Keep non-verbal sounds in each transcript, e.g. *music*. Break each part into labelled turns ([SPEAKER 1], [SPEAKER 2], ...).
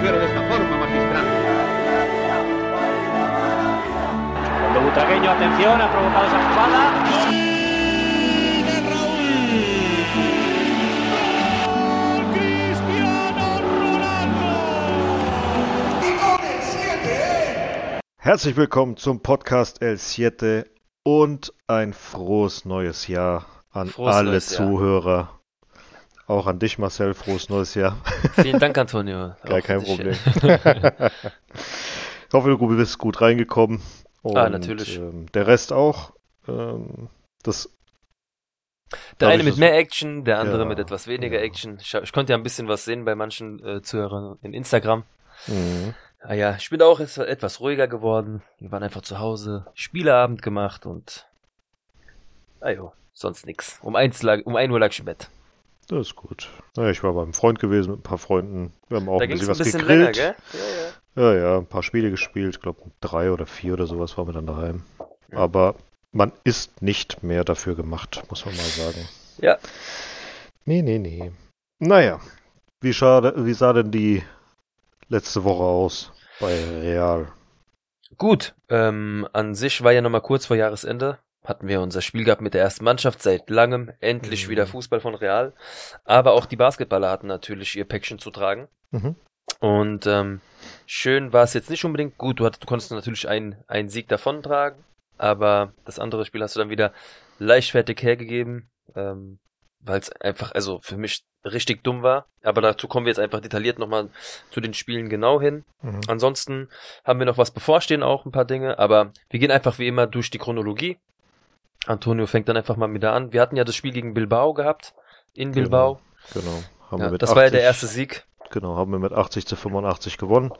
[SPEAKER 1] condujeron de esta forma magistral.
[SPEAKER 2] Cuando Butragueño, atención, ha provocado esa jugada.
[SPEAKER 3] Herzlich willkommen zum Podcast El Siete und ein frohes neues Jahr an
[SPEAKER 4] Frohes
[SPEAKER 3] alle
[SPEAKER 4] neues Jahr.
[SPEAKER 3] Auch an dich, Marcel, frohes neues Jahr.
[SPEAKER 4] Vielen Dank, Antonio.
[SPEAKER 3] Gar kein. Problem. ich hoffe, du bist gut reingekommen. Und,
[SPEAKER 4] Ah, natürlich.
[SPEAKER 3] Ähm, der Rest auch. Ähm, das,
[SPEAKER 4] Der eine mit mehr Action, der andere
[SPEAKER 3] Ja,
[SPEAKER 4] mit etwas weniger
[SPEAKER 3] ja.
[SPEAKER 4] Action. Ich, ich konnte ja ein bisschen was sehen bei manchen äh, Zuhörern in Instagram.
[SPEAKER 3] mh,
[SPEAKER 4] Ah ja, ich bin auch etwas ruhiger geworden. Wir waren einfach zu Hause, Spieleabend gemacht und ah jo, sonst nix. Um eins lag, um ein Uhr lag ich im Bett.
[SPEAKER 3] Das ist gut. Naja, ich war beim Freund gewesen mit ein paar Freunden. Wir haben auch
[SPEAKER 4] da
[SPEAKER 3] ein bisschen
[SPEAKER 4] ein
[SPEAKER 3] was
[SPEAKER 4] bisschen
[SPEAKER 3] gegrillt.
[SPEAKER 4] länger, gell? Ja, ja.
[SPEAKER 3] Ja, ja, ein paar Spiele gespielt. Ich glaube, drei oder vier oder sowas waren wir dann daheim.
[SPEAKER 4] Ja.
[SPEAKER 3] Aber man ist nicht mehr dafür gemacht, muss man mal sagen.
[SPEAKER 4] Ja.
[SPEAKER 3] Nee, nee, nee. Naja, wie, schade, wie sah denn die letzte Woche aus bei Real?
[SPEAKER 4] Gut, ähm, an sich war ja nochmal kurz vor Jahresende, hatten wir unser Spiel gehabt mit der ersten Mannschaft seit langem, endlich
[SPEAKER 3] Mhm.
[SPEAKER 4] wieder Fußball von Real. Aber auch die Basketballer hatten natürlich ihr Päckchen zu tragen.
[SPEAKER 3] Mhm.
[SPEAKER 4] Und ähm, schön war es jetzt nicht unbedingt. Gut, du, hattest, du konntest natürlich einen, einen Sieg davontragen, aber das andere Spiel hast du dann wieder leichtfertig hergegeben, ähm, weil es einfach, also für mich richtig dumm war. Aber dazu kommen wir jetzt einfach detailliert nochmal zu den Spielen genau hin.
[SPEAKER 3] Mhm.
[SPEAKER 4] Ansonsten haben wir noch was bevorstehen, auch ein paar Dinge, aber wir gehen einfach wie immer durch die Chronologie. Antonio fängt dann einfach mal wieder an. Wir hatten ja das Spiel gegen Bilbao gehabt, in
[SPEAKER 3] Genau.
[SPEAKER 4] Bilbao.
[SPEAKER 3] Genau. Haben
[SPEAKER 4] Ja,
[SPEAKER 3] wir mit
[SPEAKER 4] das war ja der
[SPEAKER 3] 80
[SPEAKER 4] erste Sieg.
[SPEAKER 3] Genau, haben wir mit 80 zu 85 gewonnen.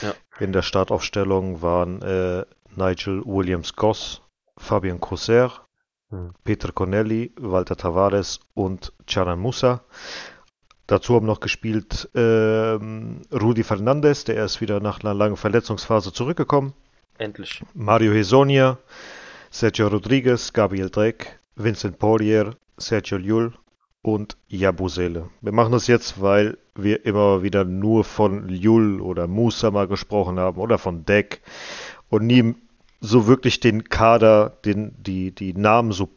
[SPEAKER 4] Ja.
[SPEAKER 3] In der Startaufstellung waren äh, Nigel Williams-Goss, Fabian Coser,
[SPEAKER 4] Hm.
[SPEAKER 3] Peter Corneli, Walter Tavares und Charan Musa. Dazu haben noch gespielt ähm, Rudi Fernandes, der ist wieder nach einer langen Verletzungsphase zurückgekommen.
[SPEAKER 4] Endlich.
[SPEAKER 3] Mario Hesonia, Sergio Rodriguez, Gabriel Dreck, Vincent Poirier, Sergio Llull und Jabusele. Wir machen das jetzt, weil wir immer wieder nur von Llull oder Musa mal gesprochen haben oder von Deck und nie so wirklich den Kader, den, die, die Namen so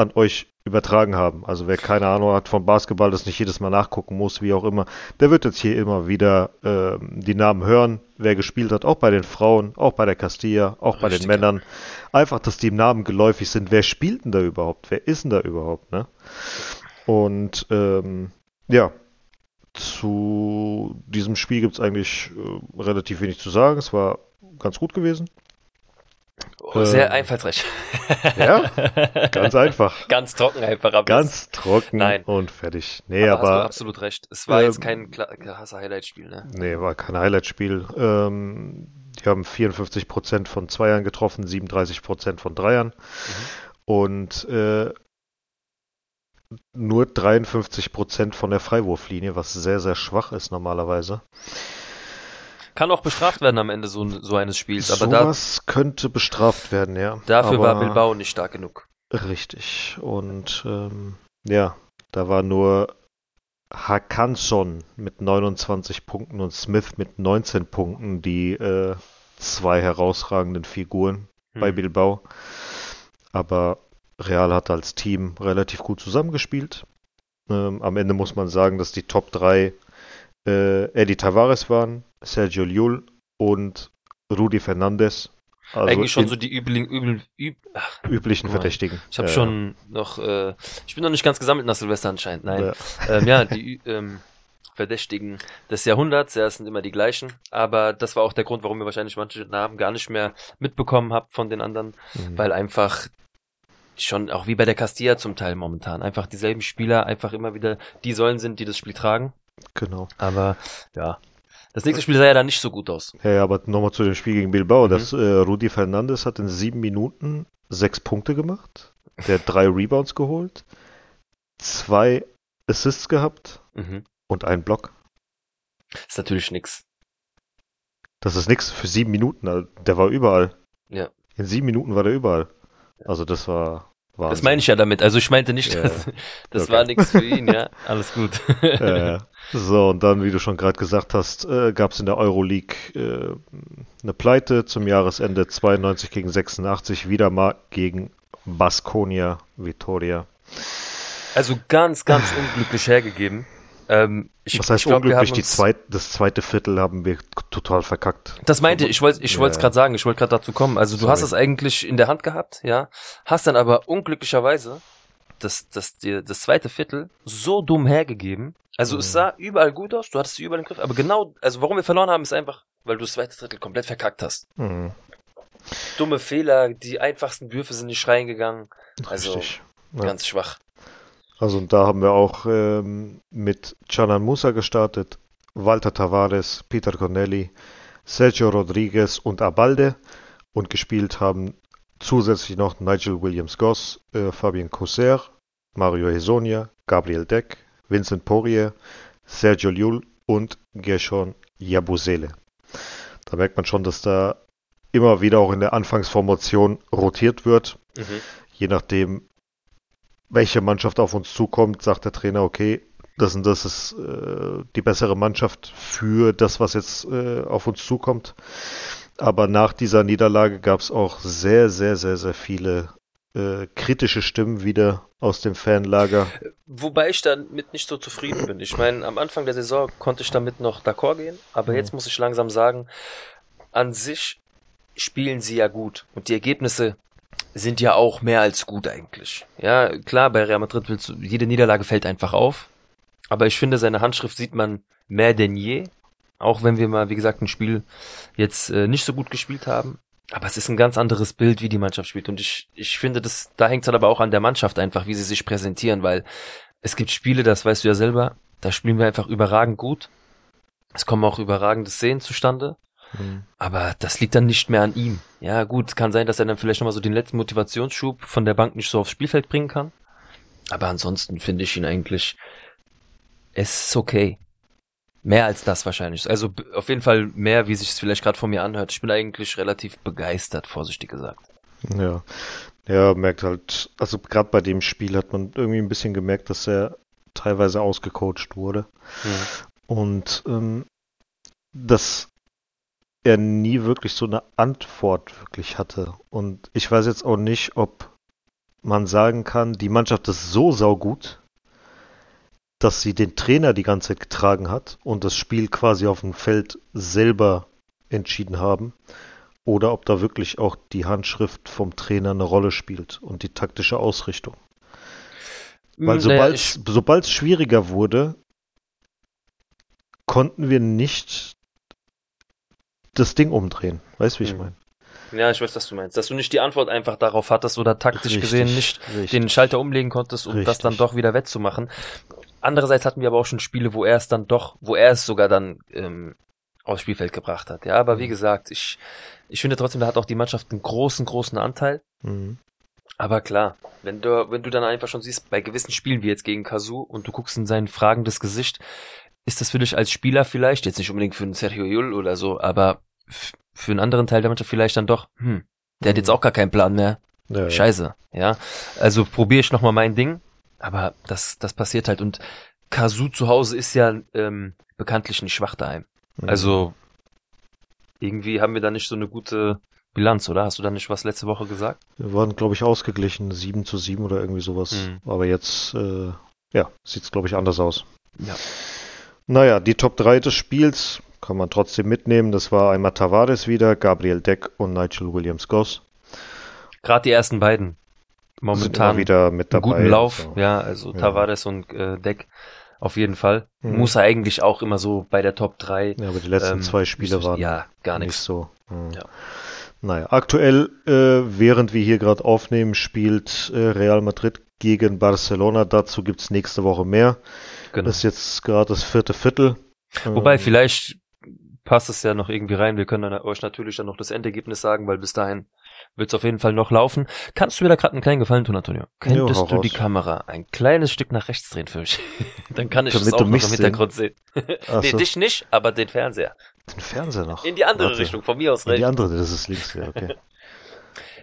[SPEAKER 3] an euch übertragen haben. Also wer keine Ahnung hat vom Basketball, das nicht jedes Mal nachgucken muss, wie auch immer, der wird jetzt hier immer wieder ähm, die Namen hören, wer gespielt hat, auch bei den Frauen, auch bei der Castilla, auch bei den
[SPEAKER 4] Richtig.
[SPEAKER 3] Männern. Einfach, dass die Namen geläufig sind. Wer spielt denn da überhaupt? Wer ist denn da überhaupt? Ne? Und ähm, ja, zu diesem Spiel gibt es eigentlich äh, relativ wenig zu sagen. Es war ganz gut gewesen.
[SPEAKER 4] Oh, sehr
[SPEAKER 3] Ähm,
[SPEAKER 4] einfallsreich.
[SPEAKER 3] Ja, ganz einfach. *laughs*
[SPEAKER 4] Ganz trocken einfach. Aber
[SPEAKER 3] Ganz trocken
[SPEAKER 4] Nein.
[SPEAKER 3] und fertig. Nee,
[SPEAKER 4] aber, hast du
[SPEAKER 3] aber
[SPEAKER 4] absolut recht. Es war
[SPEAKER 3] ähm,
[SPEAKER 4] jetzt kein krasser Highlight-Spiel, ne?
[SPEAKER 3] Nee, war kein Highlight-Spiel. Ähm, die haben 54% von Zweiern getroffen, 37% von Dreiern.
[SPEAKER 4] Mhm.
[SPEAKER 3] Und äh, nur 53% von der Freiwurflinie, was sehr, sehr schwach ist normalerweise.
[SPEAKER 4] Kann auch bestraft werden am Ende so, so eines Spiels, aber da,
[SPEAKER 3] Sowas könnte bestraft werden, ja.
[SPEAKER 4] dafür
[SPEAKER 3] Aber-
[SPEAKER 4] war Bilbao nicht stark genug.
[SPEAKER 3] Richtig. Und ähm, ja, da war nur Hakanson mit 29 Punkten und Smith mit 19 Punkten die äh, zwei herausragenden Figuren bei
[SPEAKER 4] Hm.
[SPEAKER 3] Bilbao. Aber Real hat als Team relativ gut zusammengespielt. Ähm, am Ende muss man sagen, dass die Top 3 äh, Eddie Tavares waren, Sergio Llull und Rudi Fernandes. Also
[SPEAKER 4] Eigentlich schon so die üblichen, übel, üb, ach,
[SPEAKER 3] üblichen
[SPEAKER 4] mal,
[SPEAKER 3] Verdächtigen.
[SPEAKER 4] ich habe
[SPEAKER 3] Ja,
[SPEAKER 4] schon noch, äh, ich bin noch nicht ganz gesammelt nach Silvester anscheinend, nein.
[SPEAKER 3] Ja.
[SPEAKER 4] Ähm, ja, die ähm, Verdächtigen des Jahrhunderts, ja, es sind immer die gleichen, aber das war auch der Grund, warum ihr wahrscheinlich manche Namen gar nicht mehr mitbekommen habt von den anderen,
[SPEAKER 3] Mhm.
[SPEAKER 4] weil einfach schon auch wie bei der Castilla zum Teil momentan einfach dieselben Spieler einfach immer wieder die Säulen sind, die das Spiel tragen,
[SPEAKER 3] Genau.
[SPEAKER 4] aber ja. Das nächste Spiel sah ja dann nicht so gut aus.
[SPEAKER 3] Ja, ja, aber nochmal zu dem Spiel gegen Bilbao.
[SPEAKER 4] Mhm.
[SPEAKER 3] Das äh, Rudi Fernandes hat in sieben Minuten sechs Punkte gemacht. Der hat drei Rebounds geholt, zwei Assists gehabt
[SPEAKER 4] Mhm.
[SPEAKER 3] und einen Block.
[SPEAKER 4] Ist natürlich nix.
[SPEAKER 3] Das ist nix für sieben Minuten. Also, Der war überall.
[SPEAKER 4] Ja.
[SPEAKER 3] In sieben Minuten war der überall. Also das war Wahnsinn.
[SPEAKER 4] Das meine ich ja damit. Also ich meinte nicht,
[SPEAKER 3] Ja.
[SPEAKER 4] dass, das *laughs*
[SPEAKER 3] Okay.
[SPEAKER 4] war nichts für ihn, ja. *laughs* Alles gut.
[SPEAKER 3] Äh, so, und dann, wie du schon gerade gesagt hast, äh, gab es in der Euroleague äh, eine Pleite zum Jahresende 92 gegen 86, wieder mal gegen Baskonia Vitoria.
[SPEAKER 4] Also ganz, ganz unglücklich hergegeben. Ähm, ich,
[SPEAKER 3] Was heißt
[SPEAKER 4] ich glaub,
[SPEAKER 3] unglücklich? Die
[SPEAKER 4] uns-
[SPEAKER 3] zweit, das zweite Viertel haben wir total verkackt.
[SPEAKER 4] Das meinte ich, ich wollte ich
[SPEAKER 3] Ja,
[SPEAKER 4] wollte es gerade sagen, ich wollte gerade dazu kommen. Also du
[SPEAKER 3] Sorry.
[SPEAKER 4] hast es eigentlich in der Hand gehabt, ja, hast dann aber unglücklicherweise das, das, dir das zweite Viertel so dumm hergegeben. Also es
[SPEAKER 3] Mhm.
[SPEAKER 4] sah überall gut aus, du hattest sie überall im Griff, aber genau, also warum wir verloren haben, ist einfach, weil du das zweite Drittel komplett verkackt hast.
[SPEAKER 3] Mhm,
[SPEAKER 4] Dumme Fehler, die einfachsten Würfe sind nicht reingegangen, also
[SPEAKER 3] richtig. Ja.
[SPEAKER 4] ganz schwach.
[SPEAKER 3] Also und da haben wir auch ähm, mit Canan Musa gestartet, Walter Tavares, Peter Corneli, Sergio Rodriguez und Abalde und gespielt haben zusätzlich noch Nigel Williams-Goss, äh, Fabien Coser, Mario Hesonia, Gabriel Deck, Vincent Poirier, Sergio Llull und Gershon Yabusele. Da merkt man schon, dass da immer wieder auch in der Anfangsformation rotiert wird
[SPEAKER 4] Mhm.
[SPEAKER 3] je nachdem, welche Mannschaft auf uns zukommt, sagt der Trainer, okay, das und das ist äh, die bessere Mannschaft für das, was jetzt äh, auf uns zukommt. Aber nach dieser Niederlage gab es auch sehr, sehr, sehr, sehr viele äh, kritische Stimmen wieder aus dem Fanlager.
[SPEAKER 4] Wobei ich damit nicht so zufrieden bin. Ich meine, am Anfang der Saison konnte ich damit noch d'accord gehen, aber
[SPEAKER 3] Mhm.
[SPEAKER 4] jetzt muss ich langsam sagen, an sich spielen sie ja gut und die Ergebnisse sind ja auch mehr als gut eigentlich. Ja, klar, bei Real Madrid willst du, jede Niederlage fällt einfach auf, aber ich finde, seine Handschrift sieht man mehr denn je, auch wenn wir mal, wie gesagt, ein Spiel jetzt äh, nicht so gut gespielt haben. Aber es ist ein ganz anderes Bild, wie die Mannschaft spielt. Und ich, ich finde, das, da hängt es dann aber auch an der Mannschaft einfach, wie sie sich präsentieren, weil es gibt Spiele, das weißt du ja selber, da spielen wir einfach überragend gut. Es kommen auch überragende Szenen zustande.
[SPEAKER 3] Mhm.
[SPEAKER 4] Aber das liegt dann nicht mehr an ihm. Ja, gut, kann sein, dass er dann vielleicht nochmal so den letzten Motivationsschub von der Bank nicht so aufs Spielfeld bringen kann. Aber ansonsten finde ich ihn eigentlich, es ist okay. Mehr als das wahrscheinlich. Also auf jeden Fall mehr, wie sich es vielleicht gerade von mir anhört. Ich bin eigentlich relativ begeistert, vorsichtig gesagt.
[SPEAKER 3] Ja. Ja, merkt halt, also gerade bei dem Spiel hat man irgendwie ein bisschen gemerkt, dass er teilweise ausgecoacht wurde. Und ähm, dass er nie wirklich so eine Antwort wirklich hatte. Und ich weiß jetzt auch nicht, ob man sagen kann, die Mannschaft ist so saugut, dass sie den Trainer die ganze Zeit getragen hat und das Spiel quasi auf dem Feld selber entschieden haben. Oder ob da wirklich auch die Handschrift vom Trainer eine Rolle spielt und die taktische Ausrichtung. Weil
[SPEAKER 4] Hm, Naja,
[SPEAKER 3] sobald es schwieriger wurde, konnten wir nicht das Ding umdrehen. Weißt du, wie ich
[SPEAKER 4] Mhm.
[SPEAKER 3] meine?
[SPEAKER 4] Ja, ich weiß, was du meinst. Dass du nicht die Antwort einfach darauf hattest oder taktisch
[SPEAKER 3] Richtig,
[SPEAKER 4] gesehen nicht
[SPEAKER 3] richtig.
[SPEAKER 4] den Schalter umlegen konntest, um das dann
[SPEAKER 3] Richtig.
[SPEAKER 4] doch wieder wettzumachen. Andererseits hatten wir aber auch schon Spiele, wo er es dann doch, wo er es sogar dann ähm, aufs Spielfeld gebracht hat. Ja, aber wie
[SPEAKER 3] Mhm.
[SPEAKER 4] gesagt, ich, ich finde trotzdem, da hat auch die Mannschaft einen großen, großen Anteil.
[SPEAKER 3] Mhm.
[SPEAKER 4] Aber klar, wenn du, wenn du dann einfach schon siehst, bei gewissen Spielen wie jetzt gegen Kazu und du guckst in sein fragendes Gesicht, ist das für dich als Spieler vielleicht, jetzt nicht unbedingt für einen Sergio Llull oder so, aber für einen anderen Teil der Mannschaft vielleicht dann doch, hm, der hat jetzt
[SPEAKER 3] Mhm.
[SPEAKER 4] auch gar keinen Plan mehr.
[SPEAKER 3] Ja, ja.
[SPEAKER 4] Scheiße, ja. Also probiere ich nochmal mein Ding, aber das, das passiert halt. Und Kazu zu Hause ist ja ähm, bekanntlich nicht schwach daheim.
[SPEAKER 3] Mhm.
[SPEAKER 4] Also irgendwie haben wir da nicht so eine gute Bilanz, oder? Hast du da nicht was letzte Woche gesagt?
[SPEAKER 3] Wir waren, glaube ich, ausgeglichen, 7 zu 7 oder irgendwie sowas.
[SPEAKER 4] Mhm.
[SPEAKER 3] Aber jetzt, äh, ja, sieht es, glaube ich, anders aus.
[SPEAKER 4] Ja.
[SPEAKER 3] Naja, die Top 3 des Spiels kann man trotzdem mitnehmen. Das war einmal Tavares wieder, Gabriel Deck und Nigel Williams-Goss.
[SPEAKER 4] Gerade die ersten beiden. Momentan
[SPEAKER 3] wieder mit dabei.
[SPEAKER 4] guten Lauf,
[SPEAKER 3] So.
[SPEAKER 4] ja, also
[SPEAKER 3] Ja.
[SPEAKER 4] Tavares und äh, Deck auf jeden Fall.
[SPEAKER 3] Mhm.
[SPEAKER 4] Muss er eigentlich auch immer so bei der Top 3.
[SPEAKER 3] Ja, aber die letzten
[SPEAKER 4] ähm,
[SPEAKER 3] zwei Spiele
[SPEAKER 4] nicht-
[SPEAKER 3] waren
[SPEAKER 4] Ja, gar
[SPEAKER 3] nicht
[SPEAKER 4] nichts.
[SPEAKER 3] so. Hm.
[SPEAKER 4] Ja.
[SPEAKER 3] Naja, aktuell, äh, während wir hier gerade aufnehmen, spielt äh, Real Madrid gegen Barcelona. Dazu gibt's nächste Woche mehr.
[SPEAKER 4] Genau.
[SPEAKER 3] Das ist jetzt gerade das vierte Viertel.
[SPEAKER 4] Wobei,
[SPEAKER 3] Ähm,
[SPEAKER 4] vielleicht passt es ja noch irgendwie rein. Wir können dann euch natürlich dann noch das Endergebnis sagen, weil bis dahin wird es auf jeden Fall noch laufen. Kannst du mir da gerade einen kleinen Gefallen tun, Antonio? Könntest
[SPEAKER 3] hau
[SPEAKER 4] du die. Kamera ein kleines Stück nach rechts drehen für mich? *laughs* dann kann ich
[SPEAKER 3] Damit
[SPEAKER 4] das auch noch im Hintergrund sehen.
[SPEAKER 3] Ach
[SPEAKER 4] nee,
[SPEAKER 3] so,
[SPEAKER 4] dich nicht, aber den Fernseher.
[SPEAKER 3] den Fernseher noch.
[SPEAKER 4] In die andere
[SPEAKER 3] Warte.
[SPEAKER 4] Richtung, von mir aus
[SPEAKER 3] In die
[SPEAKER 4] rechts.
[SPEAKER 3] andere, das ist links, ja, okay. *laughs*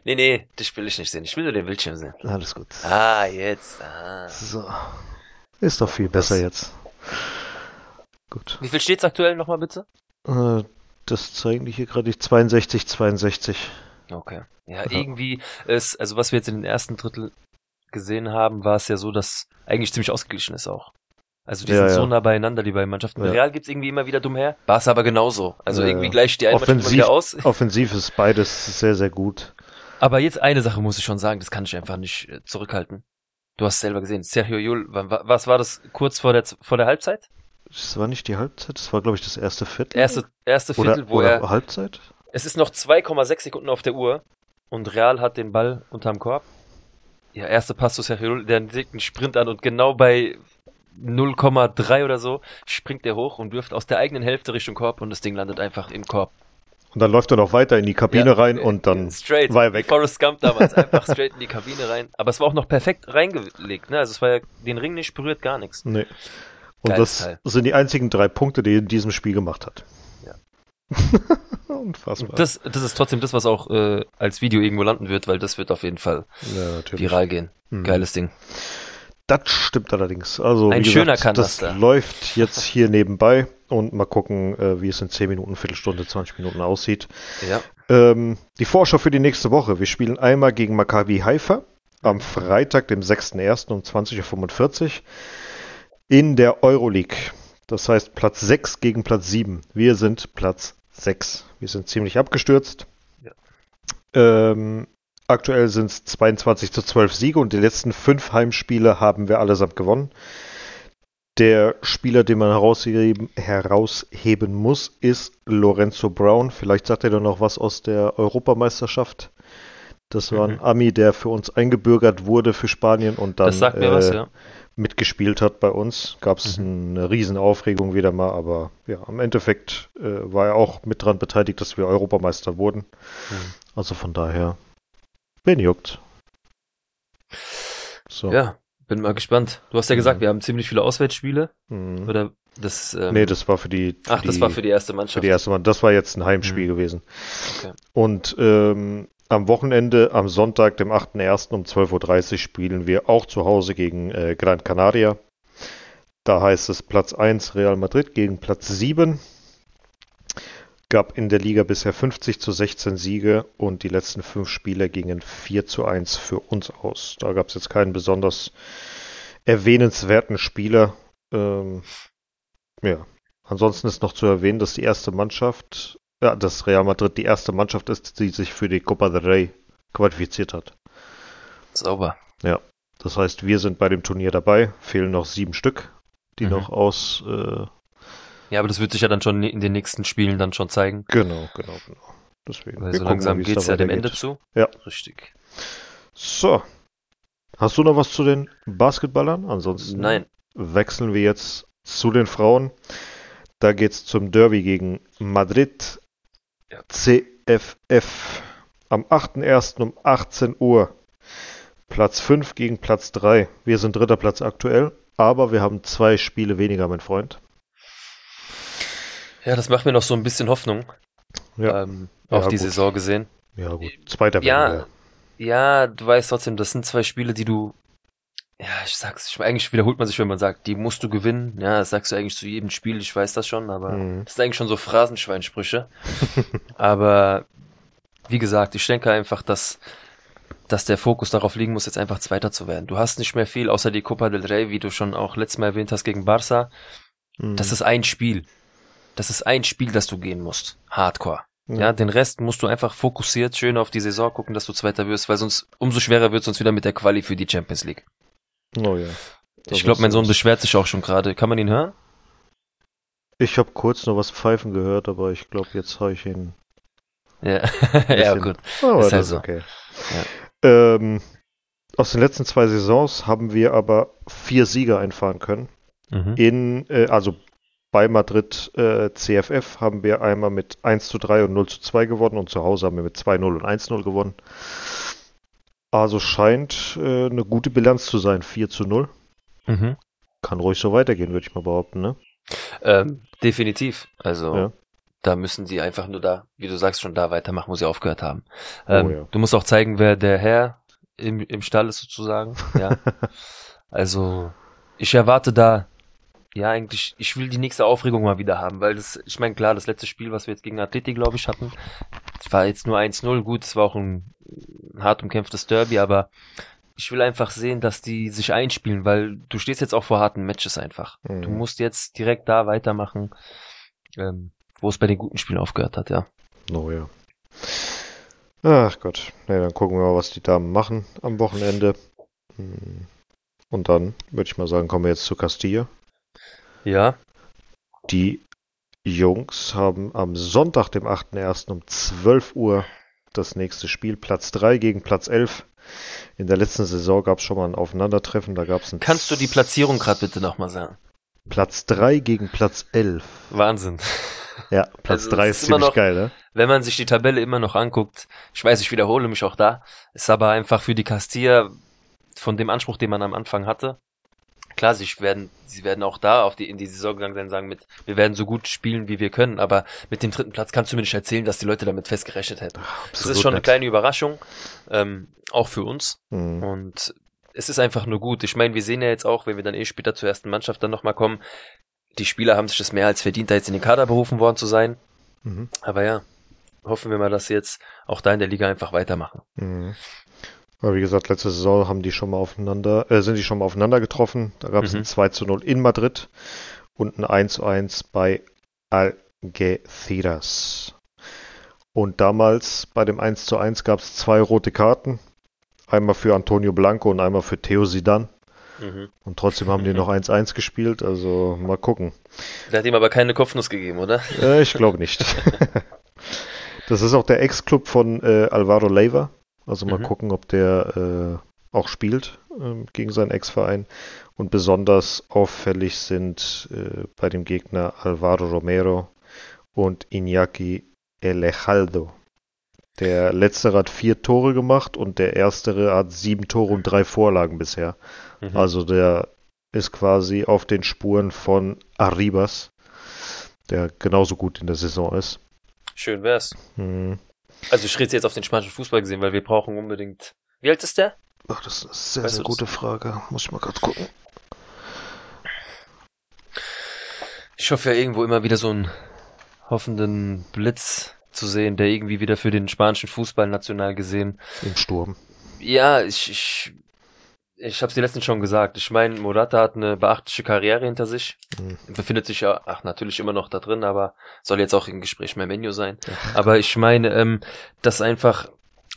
[SPEAKER 4] Nee, nee, dich will ich nicht sehen. Ich will nur den Bildschirm sehen.
[SPEAKER 3] Alles gut.
[SPEAKER 4] Ah, jetzt. Ah.
[SPEAKER 3] So. Ist doch viel besser jetzt. Gut.
[SPEAKER 4] Wie viel steht's aktuell nochmal bitte?
[SPEAKER 3] Äh, das zeigen die hier gerade 62, 62.
[SPEAKER 4] Okay. Ja,
[SPEAKER 3] Ja.
[SPEAKER 4] irgendwie ist, also was wir jetzt in den ersten Drittel gesehen haben, war es ja so, dass eigentlich ziemlich ausgeglichen ist auch. Also die
[SPEAKER 3] Ja,
[SPEAKER 4] sind so
[SPEAKER 3] ja.
[SPEAKER 4] nah beieinander, die beiden Mannschaften.
[SPEAKER 3] Ja.
[SPEAKER 4] Real gibt's irgendwie immer wieder dumm her. Barca aber genauso. Also irgendwie gleicht die eine
[SPEAKER 3] Offensiv,
[SPEAKER 4] wieder aus. *laughs*
[SPEAKER 3] offensiv ist beides sehr, sehr gut.
[SPEAKER 4] Aber jetzt eine Sache muss ich schon sagen, das kann ich einfach nicht äh, zurückhalten. Du hast es selber gesehen. Sergio Jul, was war das kurz vor der, vor der Halbzeit?
[SPEAKER 3] Das war nicht die Halbzeit, das war, glaube ich, das erste Viertel.
[SPEAKER 4] Erste, erste Viertel,
[SPEAKER 3] oder,
[SPEAKER 4] wo
[SPEAKER 3] oder
[SPEAKER 4] er,
[SPEAKER 3] Halbzeit?
[SPEAKER 4] es ist noch 2,6 Sekunden auf der Uhr und Real hat den Ball unterm Korb. Ja, erste Pass zu Sergio Jul, der legt einen Sprint an und genau bei 0,3 oder so springt er hoch und wirft aus der eigenen Hälfte Richtung Korb und das Ding landet einfach im Korb.
[SPEAKER 3] Und dann läuft er noch weiter in die Kabine
[SPEAKER 4] Ja,
[SPEAKER 3] rein und dann
[SPEAKER 4] straight,
[SPEAKER 3] war er weg.
[SPEAKER 4] Forrest Gump damals, *laughs* einfach straight in die Kabine rein. Aber es war auch noch perfekt reingelegt, ne? Also es war ja den Ring nicht berührt, gar nichts.
[SPEAKER 3] Nee. Und
[SPEAKER 4] Geiles
[SPEAKER 3] das
[SPEAKER 4] Teil.
[SPEAKER 3] sind die einzigen drei Punkte, die er in diesem Spiel gemacht hat.
[SPEAKER 4] Ja. *laughs*
[SPEAKER 3] Unfassbar.
[SPEAKER 4] Das, das ist trotzdem das, was auch äh, als Video irgendwo landen wird, weil das wird auf jeden Fall
[SPEAKER 3] ja,
[SPEAKER 4] viral gehen.
[SPEAKER 3] Mhm.
[SPEAKER 4] Geiles Ding.
[SPEAKER 3] Das stimmt allerdings. Also,
[SPEAKER 4] Ein schöner
[SPEAKER 3] gesagt, das
[SPEAKER 4] Kanaster.
[SPEAKER 3] läuft jetzt hier nebenbei und mal gucken, äh, wie es in 10 Minuten, Viertelstunde, 20 Minuten aussieht.
[SPEAKER 4] Ja.
[SPEAKER 3] Ähm, die Vorschau für die nächste Woche. Wir spielen einmal gegen Maccabi Haifa am Freitag, dem 6.1. um 20.45 Uhr in der Euroleague. Das heißt Platz 6 gegen Platz 7. Wir sind Platz 6. Wir sind ziemlich abgestürzt.
[SPEAKER 4] Ja.
[SPEAKER 3] Ähm, aktuell sind es 22 zu 12 Siege und die letzten fünf Heimspiele haben wir allesamt gewonnen. Der Spieler, den man herausheben, herausheben muss, ist Lorenzo Brown. Vielleicht sagt er doch noch was aus der Europameisterschaft. Das war ein
[SPEAKER 4] Mhm.
[SPEAKER 3] Ami, der für uns eingebürgert wurde für Spanien und dann äh,
[SPEAKER 4] was, ja.
[SPEAKER 3] mitgespielt hat bei uns. Gab es eine riesen Aufregung wieder mal, aber ja, im Endeffekt äh, war er auch mit dran beteiligt, dass wir Europameister wurden.
[SPEAKER 4] Mhm.
[SPEAKER 3] Also von daher, wen juckt. So.
[SPEAKER 4] Ja, bin mal gespannt. Du hast ja gesagt,
[SPEAKER 3] Mhm.
[SPEAKER 4] wir haben ziemlich viele Auswärtsspiele.
[SPEAKER 3] Mhm.
[SPEAKER 4] Oder das. Ähm,
[SPEAKER 3] nee, das war für die. Für
[SPEAKER 4] ach, das war für die erste Mannschaft.
[SPEAKER 3] für die erste Mal. Das war jetzt ein Heimspiel
[SPEAKER 4] Mhm.
[SPEAKER 3] gewesen.
[SPEAKER 4] Okay.
[SPEAKER 3] Und ähm, am Wochenende, am Sonntag, dem 8.1. um 12.30 Uhr spielen wir auch zu Hause gegen äh, Gran Canaria. Da heißt es Platz 1 Real Madrid gegen Platz 7. Gab in der Liga bisher 50 zu 16 Siege und die letzten fünf Spiele gingen 4 zu 1 für uns aus. Da gab es jetzt keinen besonders erwähnenswerten Spieler. Ähm, ja. Ansonsten ist noch zu erwähnen, dass die erste Mannschaft, ja, dass Real Madrid die erste Mannschaft ist, die sich für die Copa del Rey qualifiziert hat.
[SPEAKER 4] Sauber.
[SPEAKER 3] Das heißt, wir sind bei dem Turnier dabei, fehlen noch sieben Stück, die
[SPEAKER 4] Mhm.
[SPEAKER 3] noch aus, äh,
[SPEAKER 4] Ja, aber das wird sich ja dann schon in den nächsten Spielen dann schon zeigen.
[SPEAKER 3] genau, genau, genau. Deswegen.
[SPEAKER 4] Weil so
[SPEAKER 3] gucken
[SPEAKER 4] langsam geht's
[SPEAKER 3] da
[SPEAKER 4] ja dem
[SPEAKER 3] weitergeht.
[SPEAKER 4] Ende zu.
[SPEAKER 3] Ja.
[SPEAKER 4] Richtig.
[SPEAKER 3] So. Hast du noch was zu den Basketballern? Ansonsten
[SPEAKER 4] Nein.
[SPEAKER 3] wechseln wir jetzt zu den Frauen. Da geht's zum Derby gegen Madrid.
[SPEAKER 4] Ja.
[SPEAKER 3] CFF. Am 8.1. um 18 Uhr. Platz 5 gegen Platz 3. Wir sind dritter Platz aktuell, aber wir haben zwei Spiele weniger, mein Freund.
[SPEAKER 4] Ja, das macht mir noch so ein bisschen Hoffnung.
[SPEAKER 3] Ja,
[SPEAKER 4] Ähm,
[SPEAKER 3] Ja,
[SPEAKER 4] auf die
[SPEAKER 3] gut.
[SPEAKER 4] Saison gesehen.
[SPEAKER 3] ja gut. Zweiter
[SPEAKER 4] Ja, ja, du weißt trotzdem, das sind zwei Spiele, die du, ja, ich sag's, ich, eigentlich wiederholt man sich, wenn man sagt, die musst du gewinnen. Ja, das sagst du eigentlich zu jedem Spiel, ich weiß das schon, aber
[SPEAKER 3] Mhm.
[SPEAKER 4] das sind eigentlich schon so Phrasenschweinsprüche. *laughs* aber wie gesagt, ich denke einfach, dass, dass der Fokus darauf liegen muss, jetzt einfach Zweiter zu werden. Du hast nicht mehr viel, außer die Copa del Rey, wie du schon auch letztes Mal erwähnt hast, gegen Barca.
[SPEAKER 3] Mhm.
[SPEAKER 4] Das ist ein Spiel. Das ist ein Spiel, das du gehen musst. Hardcore. Ja, den Rest musst du einfach fokussiert schön auf die Saison gucken, dass du Zweiter wirst, weil sonst umso schwerer wird es uns wieder mit der Quali für die Champions League.
[SPEAKER 3] Oh ja.
[SPEAKER 4] ich glaube, mein
[SPEAKER 3] ist-
[SPEAKER 4] Sohn beschwert sich auch schon gerade. Kann man ihn hören?
[SPEAKER 3] Ich habe kurz noch was pfeifen gehört, aber ich glaube, jetzt habe ich ihn.
[SPEAKER 4] Ja, *laughs* ja gut.
[SPEAKER 3] Aber
[SPEAKER 4] Ist
[SPEAKER 3] das
[SPEAKER 4] halt
[SPEAKER 3] ist
[SPEAKER 4] so.
[SPEAKER 3] okay. Ähm, aus den letzten zwei Saisons haben wir aber vier Siege einfahren können.
[SPEAKER 4] Mhm.
[SPEAKER 3] In, äh, also bei Madrid äh, CFF haben wir einmal mit 1 zu 3 und 0 zu 2 gewonnen und zu Hause haben wir mit 2-0 und 1-0 gewonnen. Also scheint äh, eine gute Bilanz zu sein. 4 zu 0.
[SPEAKER 4] Mhm.
[SPEAKER 3] Kann ruhig so weitergehen, würde ich mal behaupten, ne?
[SPEAKER 4] Ähm, definitiv. Also
[SPEAKER 3] Ja.
[SPEAKER 4] da müssen sie einfach nur da, wie du sagst, schon da weitermachen, wo sie aufgehört haben. Ähm,
[SPEAKER 3] Oh ja.
[SPEAKER 4] Du musst auch zeigen, wer der Herr im, im Stall ist sozusagen. Ja. *laughs* also ich erwarte da, ja eigentlich, ich will die nächste Aufregung mal wieder haben, weil das, ich meine klar, das letzte Spiel, was wir jetzt gegen Athletik, glaube ich, hatten, war jetzt nur 1-0, gut, es war auch ein, hart umkämpftes Derby, aber ich will einfach sehen, dass die sich einspielen, weil du stehst jetzt auch vor harten Matches einfach.
[SPEAKER 3] Mhm.
[SPEAKER 4] Du musst jetzt direkt da weitermachen, ähm, wo es bei den guten Spielen aufgehört hat, ja.
[SPEAKER 3] No, ja. Ach Gott. Nee, dann gucken wir mal, was die Damen machen am Wochenende. Hm. Und dann würde ich mal sagen, kommen wir jetzt zu Castilla.
[SPEAKER 4] Ja,
[SPEAKER 3] Die Jungs haben am Sonntag, dem 8.1. um 12 Uhr das nächste Spiel. Platz 3 gegen Platz 11. In der letzten Saison gab es schon mal ein Aufeinandertreffen. Da gab es ein
[SPEAKER 4] kannst du die Platzierung gerade bitte nochmal sagen?
[SPEAKER 3] Platz 3 gegen Platz 11.
[SPEAKER 4] Wahnsinn.
[SPEAKER 3] Ja, *laughs* Platz
[SPEAKER 4] Also,
[SPEAKER 3] 3
[SPEAKER 4] es
[SPEAKER 3] ist ziemlich
[SPEAKER 4] noch-
[SPEAKER 3] geil, ne?
[SPEAKER 4] Wenn man sich die Tabelle immer noch anguckt, ich weiß, ich wiederhole mich auch da, ist aber einfach für die Castilla von dem Anspruch, den man am Anfang hatte. Klar, sie werden, sie werden auch da auf die, in die Saison gegangen sein und sagen mit, wir werden so gut spielen, wie wir können, aber mit dem dritten Platz kannst du mir nicht erzählen, dass die Leute damit fest gerechnet hätten. Das
[SPEAKER 3] Absolut
[SPEAKER 4] ist schon eine kleine Überraschung, ähm, auch für uns.
[SPEAKER 3] Hm.
[SPEAKER 4] Und es ist einfach nur gut. Ich meine, wir sehen ja jetzt auch, wenn wir dann eh später zur ersten Mannschaft dann nochmal kommen, die Spieler haben sich das mehr als verdient, da jetzt in den Kader berufen worden zu sein.
[SPEAKER 3] Mhm.
[SPEAKER 4] Aber ja, hoffen wir mal, dass sie jetzt auch da in der Liga einfach weitermachen.
[SPEAKER 3] Mhm. Aber wie gesagt, letzte Saison haben die schon mal aufeinander, äh, sind die schon mal aufeinander getroffen. Da gab es
[SPEAKER 4] Mhm.
[SPEAKER 3] ein 2 zu 0 in Madrid und ein 1 zu 1 bei Algeciras. Und damals bei dem 1 zu 1 gab es zwei rote Karten. Einmal für Antonio Blanco und einmal für Theo Sidan.
[SPEAKER 4] Mhm.
[SPEAKER 3] Und trotzdem haben die noch *laughs* 1-1 gespielt. Also mal gucken.
[SPEAKER 4] Der hat ihm aber keine Kopfnuss gegeben, oder?
[SPEAKER 3] Äh, ich glaube nicht. *laughs* das ist auch der Ex-Club von äh, Alvaro Leiva. Also mal
[SPEAKER 4] Mhm.
[SPEAKER 3] gucken, ob der äh, auch spielt ähm, gegen seinen Ex-Verein. Und besonders auffällig sind äh, bei dem Gegner Alvaro Romero und Iñaki Elejaldo. Der letztere hat vier Tore gemacht und der erstere hat sieben Tore und drei Vorlagen bisher.
[SPEAKER 4] Mhm.
[SPEAKER 3] Also der ist quasi auf den Spuren von Arribas, der genauso gut in der Saison ist.
[SPEAKER 4] Schön wär's.
[SPEAKER 3] Hm.
[SPEAKER 4] Also ich rede jetzt auf den spanischen Fußball gesehen, weil wir brauchen unbedingt. Wie alt ist der?
[SPEAKER 3] Ach, das ist eine sehr,
[SPEAKER 4] Weißt
[SPEAKER 3] sehr
[SPEAKER 4] du das?
[SPEAKER 3] gute Frage. Muss ich mal gerade gucken.
[SPEAKER 4] Ich hoffe ja irgendwo immer wieder so einen hoffenden Blitz zu sehen, der irgendwie wieder für den spanischen Fußball national gesehen.
[SPEAKER 3] Im Sturm.
[SPEAKER 4] Ja, ich, ich, ich habe es dir letztens schon gesagt. Ich meine, Morata hat eine beachtliche Karriere hinter sich.
[SPEAKER 3] Hm.
[SPEAKER 4] Befindet sich ja, ach, natürlich immer noch da drin, aber soll jetzt auch im Gespräch mit Menu sein. Aber ich meine, ähm, dass einfach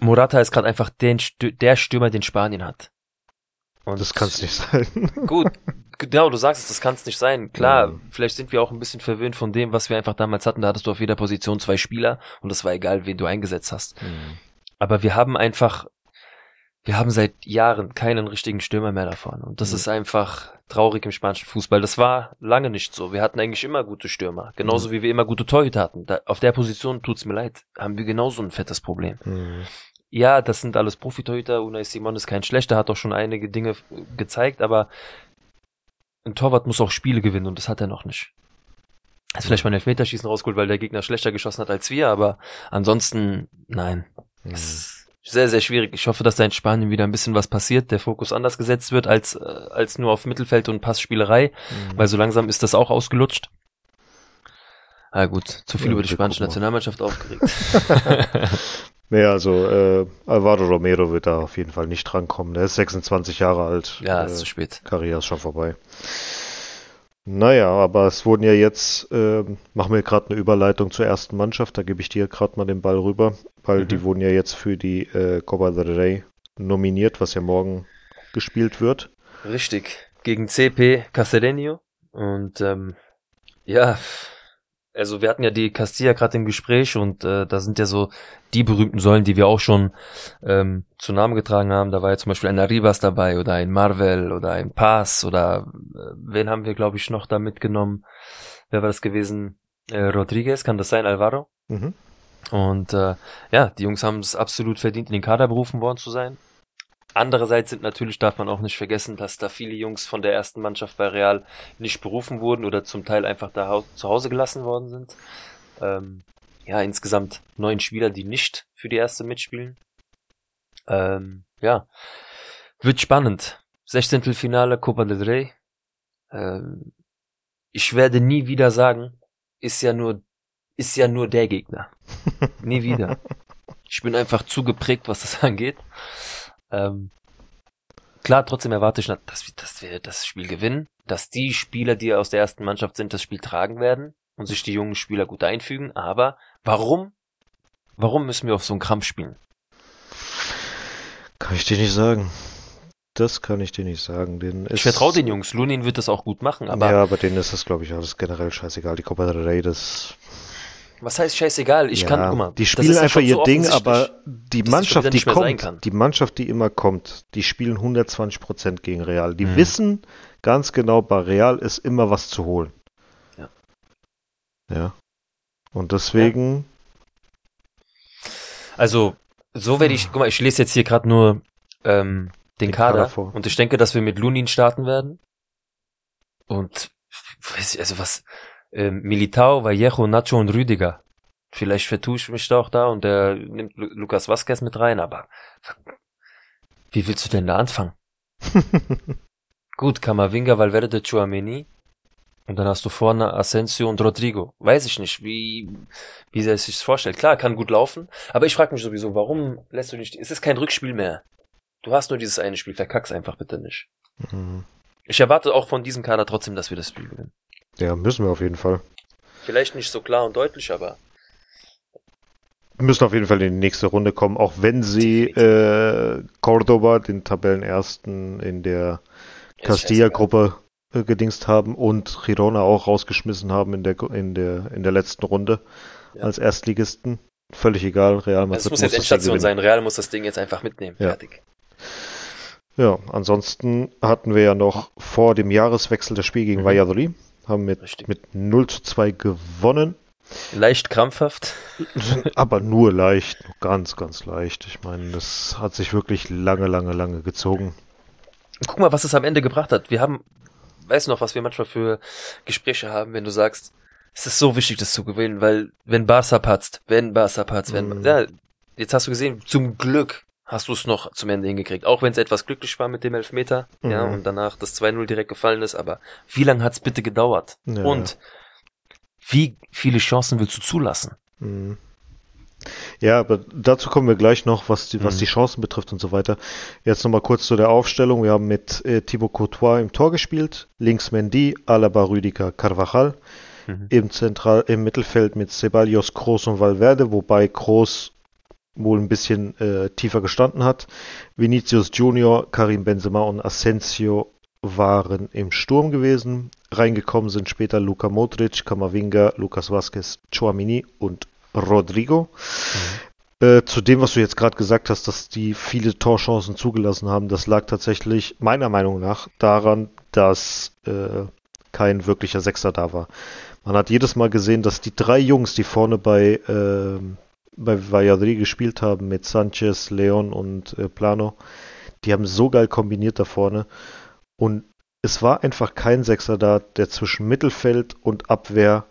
[SPEAKER 4] Morata ist gerade einfach den, der Stürmer, den Spanien hat. Und
[SPEAKER 3] Das kann es nicht sein. *laughs*
[SPEAKER 4] Gut, genau, du sagst es, das kann es nicht sein. Klar,
[SPEAKER 3] Mhm.
[SPEAKER 4] vielleicht sind wir auch ein bisschen verwöhnt von dem, was wir einfach damals hatten. Da hattest du auf jeder Position zwei Spieler und es war egal, wen du eingesetzt hast.
[SPEAKER 3] Hm.
[SPEAKER 4] Aber wir haben einfach, wir haben seit Jahren keinen richtigen Stürmer mehr davon. Und das
[SPEAKER 3] Mhm.
[SPEAKER 4] ist einfach traurig im spanischen Fußball. Das war lange nicht so. Wir hatten eigentlich immer gute Stürmer. Genauso
[SPEAKER 3] Mhm.
[SPEAKER 4] wie wir immer gute Torhüter hatten. Da, auf der Position tut's mir leid. Haben wir genauso ein fettes Problem.
[SPEAKER 3] Hm.
[SPEAKER 4] Ja, das sind alles Profitorhüter. Unai Simon ist kein schlechter, hat auch schon einige Dinge gezeigt, aber ein Torwart muss auch Spiele gewinnen und das hat er noch nicht. Er Hat vielleicht mal ein Elfmeterschießen rausgeholt, weil der Gegner schlechter geschossen hat als wir, aber ansonsten, nein.
[SPEAKER 3] Hm.
[SPEAKER 4] Das ist sehr, sehr schwierig. Ich hoffe, dass da in Spanien wieder ein bisschen was passiert, der Fokus anders gesetzt wird als, äh, als nur auf Mittelfeld und Passspielerei,
[SPEAKER 3] Hm.
[SPEAKER 4] weil so langsam ist das auch ausgelutscht. Ah gut, zu viel
[SPEAKER 3] Ja,
[SPEAKER 4] über die spanische. Nationalmannschaft aufgeregt. *laughs*
[SPEAKER 3] Nee, also äh, Alvaro Romero wird da auf jeden Fall nicht drankommen. Der ist 26 Jahre alt.
[SPEAKER 4] ja,
[SPEAKER 3] äh,
[SPEAKER 4] ist zu spät.
[SPEAKER 3] Karriere ist schon vorbei. Naja, aber es wurden ja jetzt, ähm, machen wir gerade eine Überleitung zur ersten Mannschaft, da gebe ich dir gerade mal den Ball rüber, weil
[SPEAKER 4] Mhm.
[SPEAKER 3] die wurden ja jetzt für die äh, Copa del Rey nominiert, was ja morgen gespielt wird.
[SPEAKER 4] Richtig. Gegen CP Cacereño. Und ähm, ja, also wir hatten ja die Castilla gerade im Gespräch und äh, da sind ja so die berühmten Säulen, die wir auch schon ähm, zu Namen getragen haben. Da war ja zum Beispiel ein Arribas dabei oder ein Marvel oder ein Paz oder äh, wen haben wir, glaube ich, noch da mitgenommen? Wer war das gewesen? Äh, Rodriguez, kann das sein? Alvaro?
[SPEAKER 3] Mhm.
[SPEAKER 4] Und äh, ja, die Jungs haben es absolut verdient, in den Kader berufen worden zu sein. Andererseits sind natürlich, darf man auch nicht vergessen, dass da viele Jungs von der ersten Mannschaft bei Real nicht berufen wurden oder zum Teil einfach da zu Hause gelassen worden sind. Ähm, ja, insgesamt neun Spieler, die nicht für die erste mitspielen. Ähm, ja, wird spannend. 16. Finale Copa del Rey. Ähm, ich werde nie wieder sagen, ist ja nur, ist ja nur der Gegner. nie wieder. *laughs* Ich bin einfach zu geprägt, was das *laughs* angeht. Ähm, klar, trotzdem erwarte ich, dass wir, dass wir das Spiel gewinnen, dass die Spieler, die aus der ersten Mannschaft sind, das Spiel tragen werden und sich die jungen Spieler gut einfügen. Aber warum, warum müssen wir auf so einen Krampf spielen?
[SPEAKER 3] Kann ich dir nicht sagen. Das kann ich dir nicht sagen. Den
[SPEAKER 4] ich vertraue den Jungs. Lunin wird das auch gut machen, aber.
[SPEAKER 3] Ja, aber denen ist das, glaube ich, alles generell scheißegal. Die Copa del Rey, das.
[SPEAKER 4] Was heißt scheißegal? Ich
[SPEAKER 3] ja,
[SPEAKER 4] kann, guck mal.
[SPEAKER 3] Die spielen einfach ihr so Ding, aber die Mannschaft, die kommt, die Mannschaft, die immer kommt, die spielen 120% gegen Real. Die hm. wissen ganz genau, bei Real ist immer was zu holen.
[SPEAKER 4] Ja.
[SPEAKER 3] Ja. Und deswegen.
[SPEAKER 4] Also, so werde ich, guck mal, ich lese jetzt hier gerade nur ähm, den, den Kader, Kader und ich denke, dass wir mit Lunin starten werden. Und weiß ich, also was, ähm, Militao, Vallejo, Nacho und Rüdiger. Vielleicht vertue ich mich doch da und der nimmt Lu Lukas Vasquez mit rein, aber wie willst du denn da anfangen? *laughs* Gut, Kamavinga, Valverde, Chuameni. Und dann hast du vorne Asensio und Rodrigo. Weiß ich nicht, wie, wie er sich das vorstellt. Klar, kann gut laufen, aber ich frage mich sowieso, warum lässt du nicht, es ist kein Rückspiel mehr. Du hast nur dieses eine Spiel, verkack's einfach bitte nicht. Mhm. Ich erwarte auch von diesem Kader trotzdem, dass wir das Spiel gewinnen.
[SPEAKER 3] Ja, müssen wir auf jeden Fall.
[SPEAKER 4] Vielleicht nicht so klar und deutlich, aber.
[SPEAKER 3] Wir müssen auf jeden Fall in die nächste Runde kommen, auch wenn sie äh, Cordoba, den Tabellenersten in der Castilla-Gruppe, äh, gedingst haben und Girona auch rausgeschmissen haben in der, in der, in der letzten Runde ja. als Erstligisten. Völlig egal, Real
[SPEAKER 4] Madrid. Das muss jetzt Endstation sein. Real muss das Ding jetzt einfach mitnehmen.
[SPEAKER 3] Ja.
[SPEAKER 4] Fertig.
[SPEAKER 3] Ja, ansonsten hatten wir ja noch vor dem Jahreswechsel das Spiel gegen mhm. Valladolid. Haben mit, mit 0 zu 2 gewonnen.
[SPEAKER 4] Leicht krampfhaft. *laughs*
[SPEAKER 3] Aber nur leicht, ganz, ganz leicht. Ich meine, das hat sich wirklich lange, lange, lange gezogen.
[SPEAKER 4] Guck mal, was es am Ende gebracht hat. Wir haben, weißt du noch, was wir manchmal für Gespräche haben, wenn du sagst, es ist so wichtig, das zu gewinnen, weil wenn Barca patzt, wenn Barca patzt, wenn, mm. ja, jetzt hast du gesehen, zum Glück hast du es noch zum Ende hingekriegt. Auch wenn es etwas glücklich war mit dem Elfmeter, mhm. ja, und danach das 2-0 direkt gefallen ist, aber wie lange hat's bitte gedauert? Ja. Und wie viele Chancen willst du zulassen?
[SPEAKER 3] Mhm. Ja, aber dazu kommen wir gleich noch, was die, was mhm. die Chancen betrifft und so weiter. Jetzt nochmal kurz zu der Aufstellung. Wir haben mit äh, Thibaut Courtois im Tor gespielt, links Mendy, Alaba, Rüdiger, Carvajal. Mhm. Im, Zentral, Im Mittelfeld mit Ceballos, Kroos und Valverde, wobei Kroos wohl ein bisschen äh, tiefer gestanden hat. Vinicius Junior, Karim Benzema und Asensio waren im Sturm gewesen. Reingekommen sind später Luka Modric, Kamavinga, Lukas Vazquez, Chouamini und Rodrigo. Mhm. Äh, zu dem, was du jetzt gerade gesagt hast, dass die viele Torchancen zugelassen haben, das lag tatsächlich meiner Meinung nach daran, dass äh, kein wirklicher Sechser da war. Man hat jedes Mal gesehen, dass die drei Jungs, die vorne bei äh, bei Valladolid gespielt haben mit Sanchez, Leon und äh, Plano, die haben so geil kombiniert da vorne. Und es war einfach kein Sechser da, der zwischen Mittelfeld und Abwehr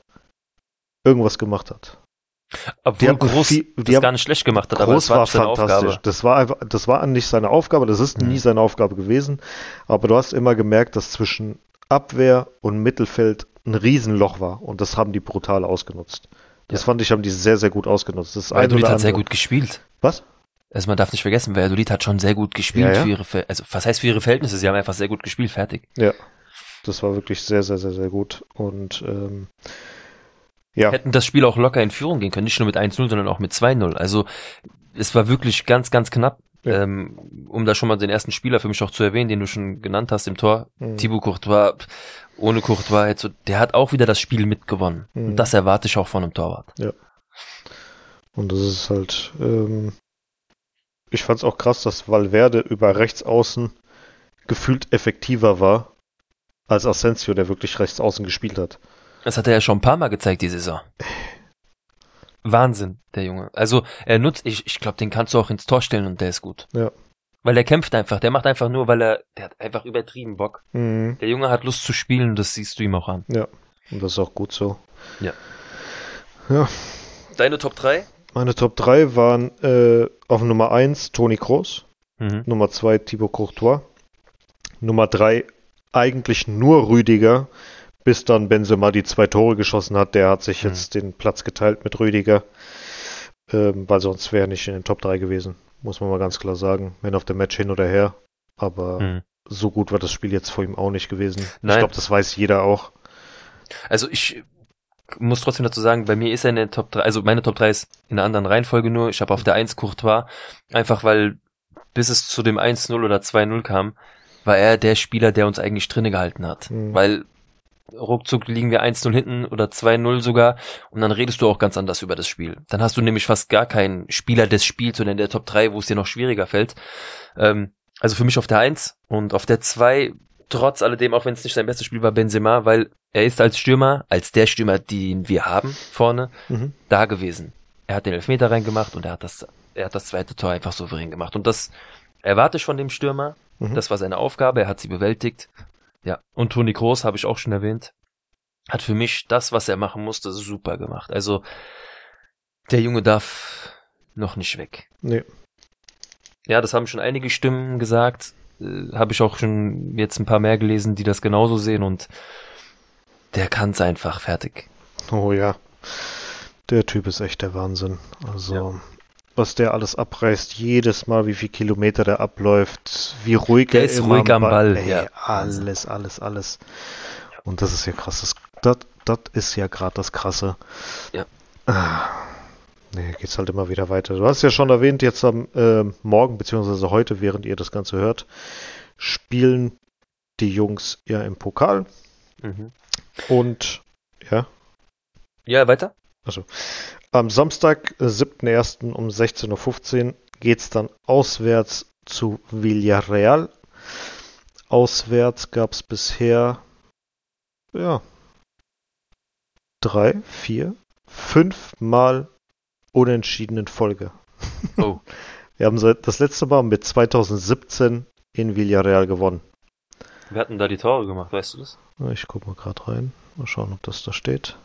[SPEAKER 3] irgendwas gemacht hat.
[SPEAKER 4] Obwohl Groß viel, das haben, gar nicht schlecht gemacht hat,
[SPEAKER 3] aber das war, war fantastisch. Aufgabe. Das war einfach, das war nicht seine Aufgabe, das ist mhm. nie seine Aufgabe gewesen. Aber du hast immer gemerkt, dass zwischen Abwehr und Mittelfeld ein Riesenloch war und das haben die brutal ausgenutzt. Das ja. fand ich, haben die sehr, sehr gut ausgenutzt. Das
[SPEAKER 4] Valladolid hat sehr gut gespielt.
[SPEAKER 3] Was?
[SPEAKER 4] Also man darf nicht vergessen, Valladolid hat schon sehr gut gespielt ja, ja. für ihre, also was heißt für ihre Verhältnisse? Sie haben einfach sehr gut gespielt, fertig.
[SPEAKER 3] Ja, das war wirklich sehr, sehr, sehr, sehr gut. Und ähm, ja.
[SPEAKER 4] Hätten das Spiel auch locker in Führung gehen können, nicht nur mit 1-0, sondern auch mit 2-0. Also es war wirklich ganz, ganz knapp. Ja. Ähm, um da schon mal den ersten Spieler für mich auch zu erwähnen, den du schon genannt hast im Tor, mhm. Thibaut Courtois, ohne Courtois jetzt so, der hat auch wieder das Spiel mitgewonnen. Mhm. Und das erwarte ich auch von einem Torwart.
[SPEAKER 3] Ja. Und das ist halt, ähm, ich fand es auch krass, dass Valverde über rechts außen gefühlt effektiver war als Asensio, der wirklich rechts außen gespielt hat.
[SPEAKER 4] Das hat er ja schon ein paar Mal gezeigt, die Saison. *laughs* Wahnsinn, der Junge. Also er nutzt, ich, ich glaube, den kannst du auch ins Tor stellen und der ist gut.
[SPEAKER 3] Ja.
[SPEAKER 4] Weil er kämpft einfach, der macht einfach nur, weil er, der hat einfach übertrieben Bock. Mhm. Der Junge hat Lust zu spielen, das siehst du ihm auch an.
[SPEAKER 3] Ja, und das ist auch gut so.
[SPEAKER 4] Ja.
[SPEAKER 3] Ja.
[SPEAKER 4] Deine Top 3?
[SPEAKER 3] Meine Top 3 waren äh, auf Nummer 1 Toni Kroos,
[SPEAKER 4] Mhm.
[SPEAKER 3] Nummer 2 Thibaut Courtois, Nummer 3 eigentlich nur Rüdiger, bis dann Benzema die zwei Tore geschossen hat. Der hat sich
[SPEAKER 4] Mhm.
[SPEAKER 3] jetzt den Platz geteilt mit Rüdiger, ähm, weil sonst wäre er nicht in den Top 3 gewesen, muss man mal ganz klar sagen. Wenn auf dem Match hin oder her, aber
[SPEAKER 4] Mhm.
[SPEAKER 3] so gut war das Spiel jetzt vor ihm auch nicht gewesen. Ich
[SPEAKER 4] Nein.
[SPEAKER 3] glaube, das weiß jeder auch.
[SPEAKER 4] Also ich muss trotzdem dazu sagen, bei mir ist er in der Top 3, also meine Top 3 ist in einer anderen Reihenfolge nur. Ich habe auf der 1 Courtois, einfach weil bis es zu dem 1-0 oder 2-0 kam, war er der Spieler, der uns eigentlich drinne gehalten hat.
[SPEAKER 3] Mhm.
[SPEAKER 4] Weil ruckzuck liegen wir 1-0 hinten oder 2-0 sogar und dann redest du auch ganz anders über das Spiel. Dann hast du nämlich fast gar keinen Spieler des Spiels oder in der Top 3, wo es dir noch schwieriger fällt. Ähm, also für mich auf der 1 und auf der 2, trotz alledem, auch wenn es nicht sein bestes Spiel war, Benzema, weil er ist als Stürmer, als der Stürmer, den wir haben vorne,
[SPEAKER 3] Mhm.
[SPEAKER 4] da gewesen. Er hat den Elfmeter reingemacht und er hat das, er hat das zweite Tor einfach souverän gemacht. Und das erwarte ich von dem Stürmer.
[SPEAKER 3] Mhm.
[SPEAKER 4] Das war seine Aufgabe, er hat sie bewältigt. Ja. Und Toni Kroos, habe ich auch schon erwähnt, hat für mich das, was er machen musste, super gemacht. Also, der Junge darf noch nicht weg.
[SPEAKER 3] Nee.
[SPEAKER 4] Ja, das haben schon einige Stimmen gesagt. Äh, habe ich auch schon jetzt ein paar mehr gelesen, die das genauso sehen und der kann's einfach fertig.
[SPEAKER 3] Oh ja. Der Typ ist echt der Wahnsinn. Also,
[SPEAKER 4] Ja.
[SPEAKER 3] Was der alles abreißt, jedes Mal, wie viel Kilometer der abläuft, wie ruhig
[SPEAKER 4] Der
[SPEAKER 3] er
[SPEAKER 4] ist ruhig am Ball,
[SPEAKER 3] Ey,
[SPEAKER 4] ja.
[SPEAKER 3] alles, alles, alles. Und das ist ja krass. Das, das, das ist ja gerade das Krasse.
[SPEAKER 4] Ja.
[SPEAKER 3] Ah. Nee, geht's halt immer wieder weiter. Du hast ja schon erwähnt, jetzt am äh, Morgen, beziehungsweise heute, während ihr das Ganze hört, spielen die Jungs ja im Pokal.
[SPEAKER 4] Mhm.
[SPEAKER 3] Und ja,
[SPEAKER 4] Ja, weiter?
[SPEAKER 3] Am Samstag, äh, 7.1. um 16.15 Uhr geht's dann auswärts zu Villarreal. Auswärts gab's bisher, ja, drei, vier, fünf Mal unentschieden in Folge.
[SPEAKER 4] Oh. *laughs*
[SPEAKER 3] Wir haben seit das letzte Mal mit 2017 in Villarreal gewonnen.
[SPEAKER 4] Wir hatten da die Tore gemacht, weißt du das?
[SPEAKER 3] Ich guck mal gerade rein. Mal schauen, ob das da steht.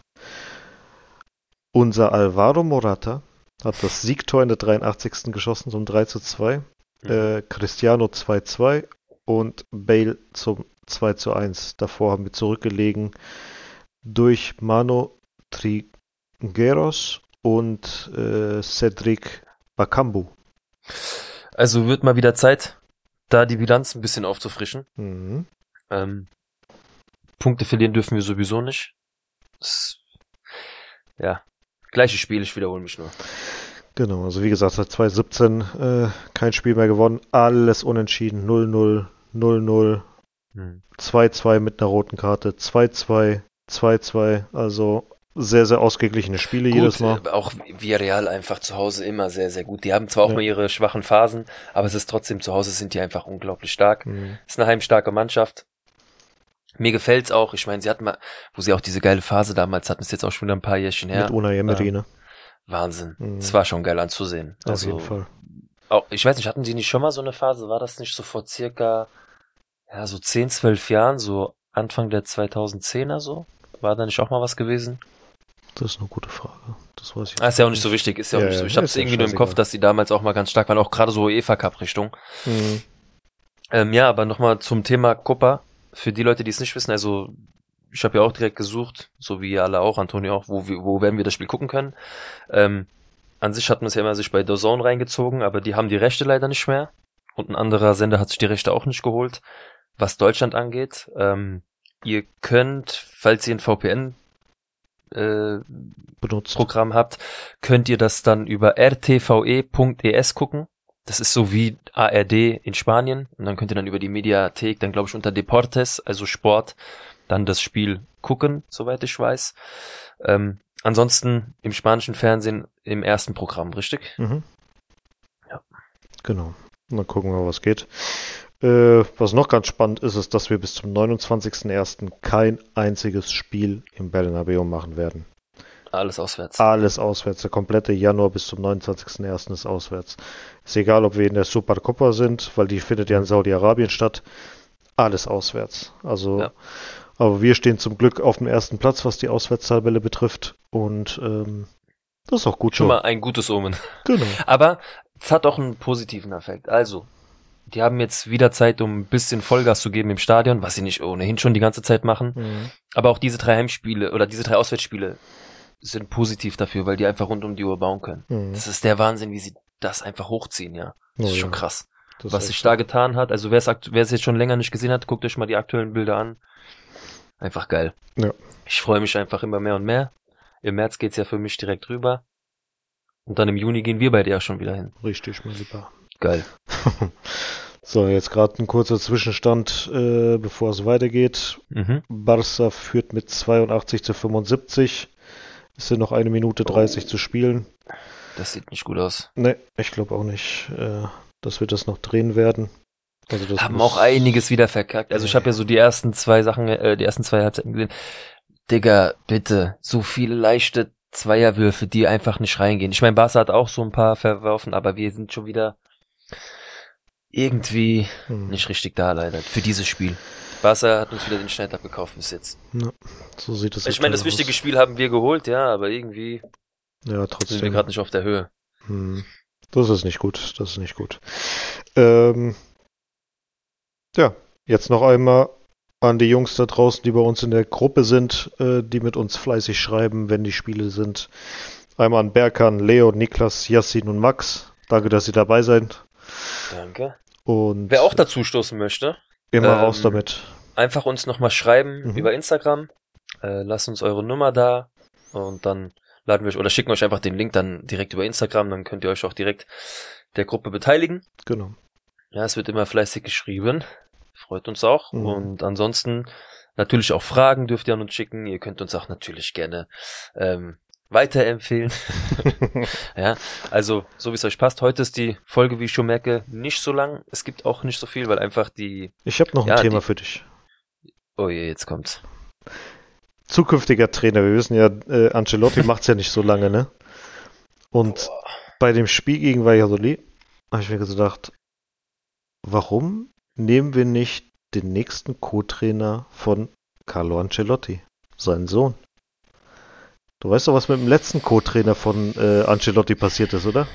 [SPEAKER 3] Unser Alvaro Morata hat das Siegtor in der 83. geschossen zum 3 zu 2. Äh, Cristiano 2-2 und Bale zum 2 zu 1. Davor haben wir zurückgelegen durch Mano Trigueros und äh, Cedric Bakambu.
[SPEAKER 4] Also wird mal wieder Zeit, da die Bilanz ein bisschen aufzufrischen.
[SPEAKER 3] Mhm.
[SPEAKER 4] Ähm, Punkte verlieren dürfen wir sowieso nicht. Das, ja, gleiches Spiel, ich wiederhole mich nur.
[SPEAKER 3] Genau, also wie gesagt, seit 2017 äh, kein Spiel mehr gewonnen. Alles unentschieden. 0-0, 0-0,
[SPEAKER 4] Hm.
[SPEAKER 3] 2-2 mit einer roten Karte, 2-2, 2-2. Also sehr, sehr ausgeglichene Spiele jedes Mal.
[SPEAKER 4] auch Villarreal einfach zu Hause immer sehr, sehr gut. Die haben zwar auch
[SPEAKER 3] Ja.
[SPEAKER 4] mal ihre schwachen Phasen, aber es ist trotzdem zu Hause sind die einfach unglaublich stark.
[SPEAKER 3] Mhm.
[SPEAKER 4] Ist eine heimstarke Mannschaft. Mir gefällt's auch. Ich meine, sie hatten mal, wo sie auch diese geile Phase damals hatten, ist jetzt auch schon wieder ein paar Jährchen her.
[SPEAKER 3] Mit Unai Emery,
[SPEAKER 4] Ja.
[SPEAKER 3] ne?
[SPEAKER 4] Wahnsinn.
[SPEAKER 3] Mhm.
[SPEAKER 4] Es war schon geil anzusehen.
[SPEAKER 3] Auf
[SPEAKER 4] Also,
[SPEAKER 3] jeden Fall.
[SPEAKER 4] Auch, ich weiß nicht, hatten die nicht schon mal so eine Phase? War das nicht so vor circa, ja, so 10, 12 Jahren, so Anfang der 2010er so? War da nicht auch mal was gewesen?
[SPEAKER 3] Das ist eine gute Frage. Das weiß ich
[SPEAKER 4] Ah, ist ja auch nicht so wichtig, ist ja auch
[SPEAKER 3] Ja,
[SPEAKER 4] nicht
[SPEAKER 3] ja,
[SPEAKER 4] so. Ich habe es
[SPEAKER 3] ja
[SPEAKER 4] irgendwie nur im Kopf, dass die damals auch mal ganz stark waren, auch gerade so UEFA Cup Richtung.
[SPEAKER 3] Mhm.
[SPEAKER 4] Ähm, ja, aber nochmal zum Thema Copa. Für die Leute, die es nicht wissen, also ich habe ja auch direkt gesucht, so wie alle auch, Antonio auch, wo, wo werden wir das Spiel gucken können. Ähm, an sich hat man es ja immer sich bei The Zone reingezogen, aber die haben die Rechte leider nicht mehr. Und ein anderer Sender hat sich die Rechte auch nicht geholt. Was Deutschland angeht, ähm, ihr könnt, falls ihr ein VPN äh,
[SPEAKER 3] Benutzt.
[SPEAKER 4] Programm habt, könnt ihr das dann über rtve.es gucken. Das ist so wie ARD in Spanien. Und dann könnt ihr dann über die Mediathek, dann glaube ich unter Deportes, also Sport, dann das Spiel gucken, soweit ich weiß. Ähm, ansonsten im spanischen Fernsehen im ersten Programm, richtig?
[SPEAKER 3] Mhm.
[SPEAKER 4] Ja.
[SPEAKER 3] Genau. Dann gucken wir, was geht. Äh, was noch ganz spannend ist, ist, dass wir bis zum 29.01. kein einziges Spiel im Bernabeu machen werden.
[SPEAKER 4] Alles auswärts.
[SPEAKER 3] Alles auswärts. Der komplette Januar bis zum 29.01. ist auswärts. Ist egal, ob wir in der Supercopa sind, weil die findet ja in Saudi-Arabien statt. Alles auswärts. Also
[SPEAKER 4] Ja.
[SPEAKER 3] Aber wir stehen zum Glück auf dem ersten Platz, was die Auswärtstabelle betrifft. Und ähm, das ist auch gut
[SPEAKER 4] Schon
[SPEAKER 3] so.
[SPEAKER 4] mal ein gutes Omen.
[SPEAKER 3] Genau. *laughs*
[SPEAKER 4] Aber es hat auch einen positiven Effekt. Also, die haben jetzt wieder Zeit, um ein bisschen Vollgas zu geben im Stadion, was sie nicht ohnehin schon die ganze Zeit machen.
[SPEAKER 3] Mhm.
[SPEAKER 4] Aber auch diese drei Heimspiele oder diese drei Auswärtsspiele sind positiv dafür, weil die einfach rund um die Uhr bauen können.
[SPEAKER 3] Mhm.
[SPEAKER 4] Das ist der Wahnsinn, wie sie das einfach hochziehen, ja. Das
[SPEAKER 3] Oh
[SPEAKER 4] ist
[SPEAKER 3] ja,
[SPEAKER 4] schon krass.
[SPEAKER 3] das
[SPEAKER 4] was sich da getan hat. Also wer es akt- wer es jetzt schon länger nicht gesehen hat, guckt euch mal die aktuellen Bilder an. Einfach geil.
[SPEAKER 3] Ja.
[SPEAKER 4] Ich freue mich einfach immer mehr und mehr. Im März geht's ja für mich direkt rüber. Und dann im Juni gehen wir beide ja schon wieder hin.
[SPEAKER 3] Richtig, mein Lieber.
[SPEAKER 4] Geil. *laughs*
[SPEAKER 3] So, jetzt gerade ein kurzer Zwischenstand, äh, bevor es weitergeht.
[SPEAKER 4] Mhm.
[SPEAKER 3] Barca führt mit 82 zu 75. Es sind noch eine Minute 30 zu spielen.
[SPEAKER 4] Das sieht nicht gut aus.
[SPEAKER 3] Ne, ich glaube auch nicht, äh, dass wir das noch drehen werden. Also das
[SPEAKER 4] Haben auch einiges wieder verkackt. Also ich habe ja so die ersten zwei Sachen, äh, die ersten zwei Halbzeiten gesehen. Digga, bitte, so viele leichte Zweierwürfe, die einfach nicht reingehen. Ich meine, Barca hat auch so ein paar verworfen, aber wir sind schon wieder irgendwie
[SPEAKER 3] Hm,
[SPEAKER 4] nicht richtig da leider für dieses Spiel. Barca hat uns wieder den Schneid abgekauft bis jetzt.
[SPEAKER 3] So sieht es
[SPEAKER 4] Ich meine, das wichtige
[SPEAKER 3] aus.
[SPEAKER 4] Spiel haben wir geholt, ja, aber irgendwie
[SPEAKER 3] Ja,
[SPEAKER 4] sind wir
[SPEAKER 3] trotzdem.
[SPEAKER 4] gerade nicht auf der Höhe.
[SPEAKER 3] Hm, Das ist nicht gut. Das ist nicht gut. Ähm, ja, jetzt noch einmal an die Jungs da draußen, die bei uns in der Gruppe sind, äh, die mit uns fleißig schreiben, wenn die Spiele sind. Einmal an Berkan, Leo, Niklas, Yassin und Max. Danke, dass ihr dabei seid.
[SPEAKER 4] Danke.
[SPEAKER 3] Und
[SPEAKER 4] Wer auch dazu stoßen möchte,
[SPEAKER 3] immer
[SPEAKER 4] ähm,
[SPEAKER 3] raus damit.
[SPEAKER 4] einfach uns nochmal schreiben
[SPEAKER 3] Mhm.
[SPEAKER 4] über Instagram. Äh, lasst uns eure Nummer da und dann laden wir euch oder schicken euch einfach den Link dann direkt über Instagram, dann könnt ihr euch auch direkt der Gruppe beteiligen.
[SPEAKER 3] Genau.
[SPEAKER 4] Ja, es wird immer fleißig geschrieben. Freut uns auch.
[SPEAKER 3] Mhm.
[SPEAKER 4] Und ansonsten natürlich auch Fragen dürft ihr an uns schicken. Ihr könnt uns auch natürlich gerne ähm, weiterempfehlen. *laughs* ja, also so wie es euch passt. Heute ist die Folge, wie ich schon merke, nicht so lang. Es gibt auch nicht so viel, weil einfach die.
[SPEAKER 3] Ich habe noch ein
[SPEAKER 4] Ja,
[SPEAKER 3] Thema
[SPEAKER 4] die-
[SPEAKER 3] für dich.
[SPEAKER 4] Oh je, jetzt kommt's.
[SPEAKER 3] Zukünftiger Trainer. Wir wissen ja, äh, Ancelotti *laughs* macht's ja nicht so lange, ne? Und bei dem Spiel gegen Valladolid habe ich mir gedacht, warum nehmen wir nicht den nächsten Co-Trainer von Carlo Ancelotti, seinen Sohn? Du weißt doch, was mit dem letzten Co-Trainer von äh, Ancelotti passiert ist, oder?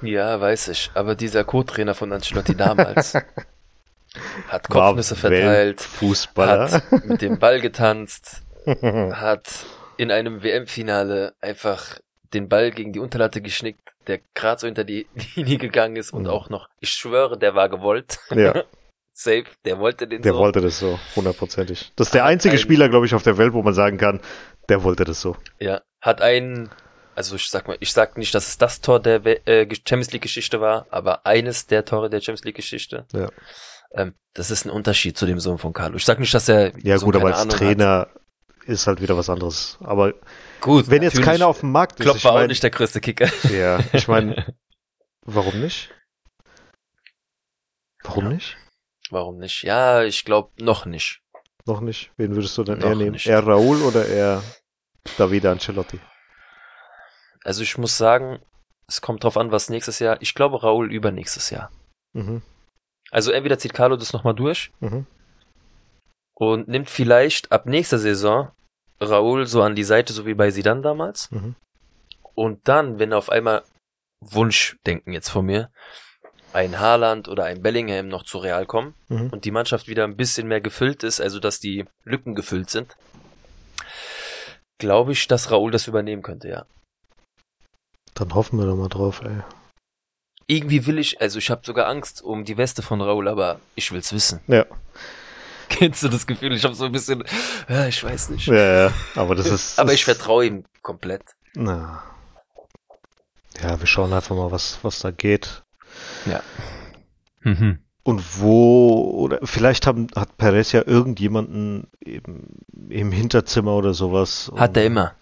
[SPEAKER 4] Ja, weiß ich. Aber dieser Co-Trainer von Ancelotti damals *laughs* hat Kopfnüsse verteilt,
[SPEAKER 3] Fußballer.
[SPEAKER 4] hat mit dem Ball getanzt, *laughs* hat in einem WM-Finale einfach den Ball gegen die Unterlatte geschnickt, der gerade so hinter die *laughs* Linie gegangen ist und
[SPEAKER 3] Mhm.
[SPEAKER 4] auch noch, ich schwöre, der war gewollt.
[SPEAKER 3] ja,
[SPEAKER 4] Safe, der wollte den
[SPEAKER 3] der
[SPEAKER 4] so.
[SPEAKER 3] wollte das so, hundertprozentig. Das ist der einzige
[SPEAKER 4] ein-
[SPEAKER 3] Spieler, glaube ich, auf der Welt, wo man sagen kann, der wollte das so.
[SPEAKER 4] Ja, hat einen, also ich sag mal, ich sag nicht, dass es das Tor der äh, Champions League Geschichte war, aber eines der Tore der Champions League Geschichte.
[SPEAKER 3] Ja.
[SPEAKER 4] Ähm, das ist ein Unterschied zu dem Sohn von Carlo. Ich sag nicht, dass er
[SPEAKER 3] Ja,
[SPEAKER 4] so
[SPEAKER 3] gut, aber als
[SPEAKER 4] Ahnung
[SPEAKER 3] Trainer ist halt wieder was anderes. Aber
[SPEAKER 4] Hat. Gut,
[SPEAKER 3] wenn jetzt keiner auf dem Markt ist,
[SPEAKER 4] Klopp
[SPEAKER 3] ich
[SPEAKER 4] war auch
[SPEAKER 3] mein,
[SPEAKER 4] nicht der größte Kicker.
[SPEAKER 3] Ja, ich meine, *laughs* warum nicht? Warum
[SPEAKER 4] Ja.
[SPEAKER 3] nicht?
[SPEAKER 4] Warum nicht? Ja, ich glaube noch nicht.
[SPEAKER 3] Noch nicht? Wen würdest du denn
[SPEAKER 4] Noch
[SPEAKER 3] eher nehmen?
[SPEAKER 4] nicht.
[SPEAKER 3] Eher Raul oder eher Davide Ancelotti?
[SPEAKER 4] Also ich muss sagen, es kommt drauf an, was nächstes Jahr. Ich glaube Raul übernächstes Jahr.
[SPEAKER 3] Mhm,
[SPEAKER 4] Also entweder zieht Carlo das nochmal durch
[SPEAKER 3] mhm,
[SPEAKER 4] und nimmt vielleicht ab nächster Saison Raul so an die Seite, so wie bei Sidan damals.
[SPEAKER 3] mhm.
[SPEAKER 4] Und dann, wenn auf einmal Wunschdenken jetzt von mir, ein Haaland oder ein Bellingham noch zu Real kommen
[SPEAKER 3] Mhm.
[SPEAKER 4] und die Mannschaft wieder ein bisschen mehr gefüllt ist, also dass die Lücken gefüllt sind, glaube ich, dass Raul das übernehmen könnte, ja.
[SPEAKER 3] Dann hoffen wir doch mal drauf, ey.
[SPEAKER 4] Irgendwie will ich, also ich habe sogar Angst um die Weste von Raul, aber ich will's wissen.
[SPEAKER 3] Ja. *laughs*
[SPEAKER 4] Kennst du das Gefühl? Ich habe so ein bisschen, ja, ich weiß nicht.
[SPEAKER 3] Ja, ja, aber das *laughs* ist.
[SPEAKER 4] aber ich vertraue ihm komplett.
[SPEAKER 3] Na. Ja, wir schauen einfach mal, was, was da geht.
[SPEAKER 4] Mhm.
[SPEAKER 3] Und wo, oder vielleicht haben, hat Perez ja irgendjemanden eben im Hinterzimmer oder sowas.
[SPEAKER 4] Hat er immer.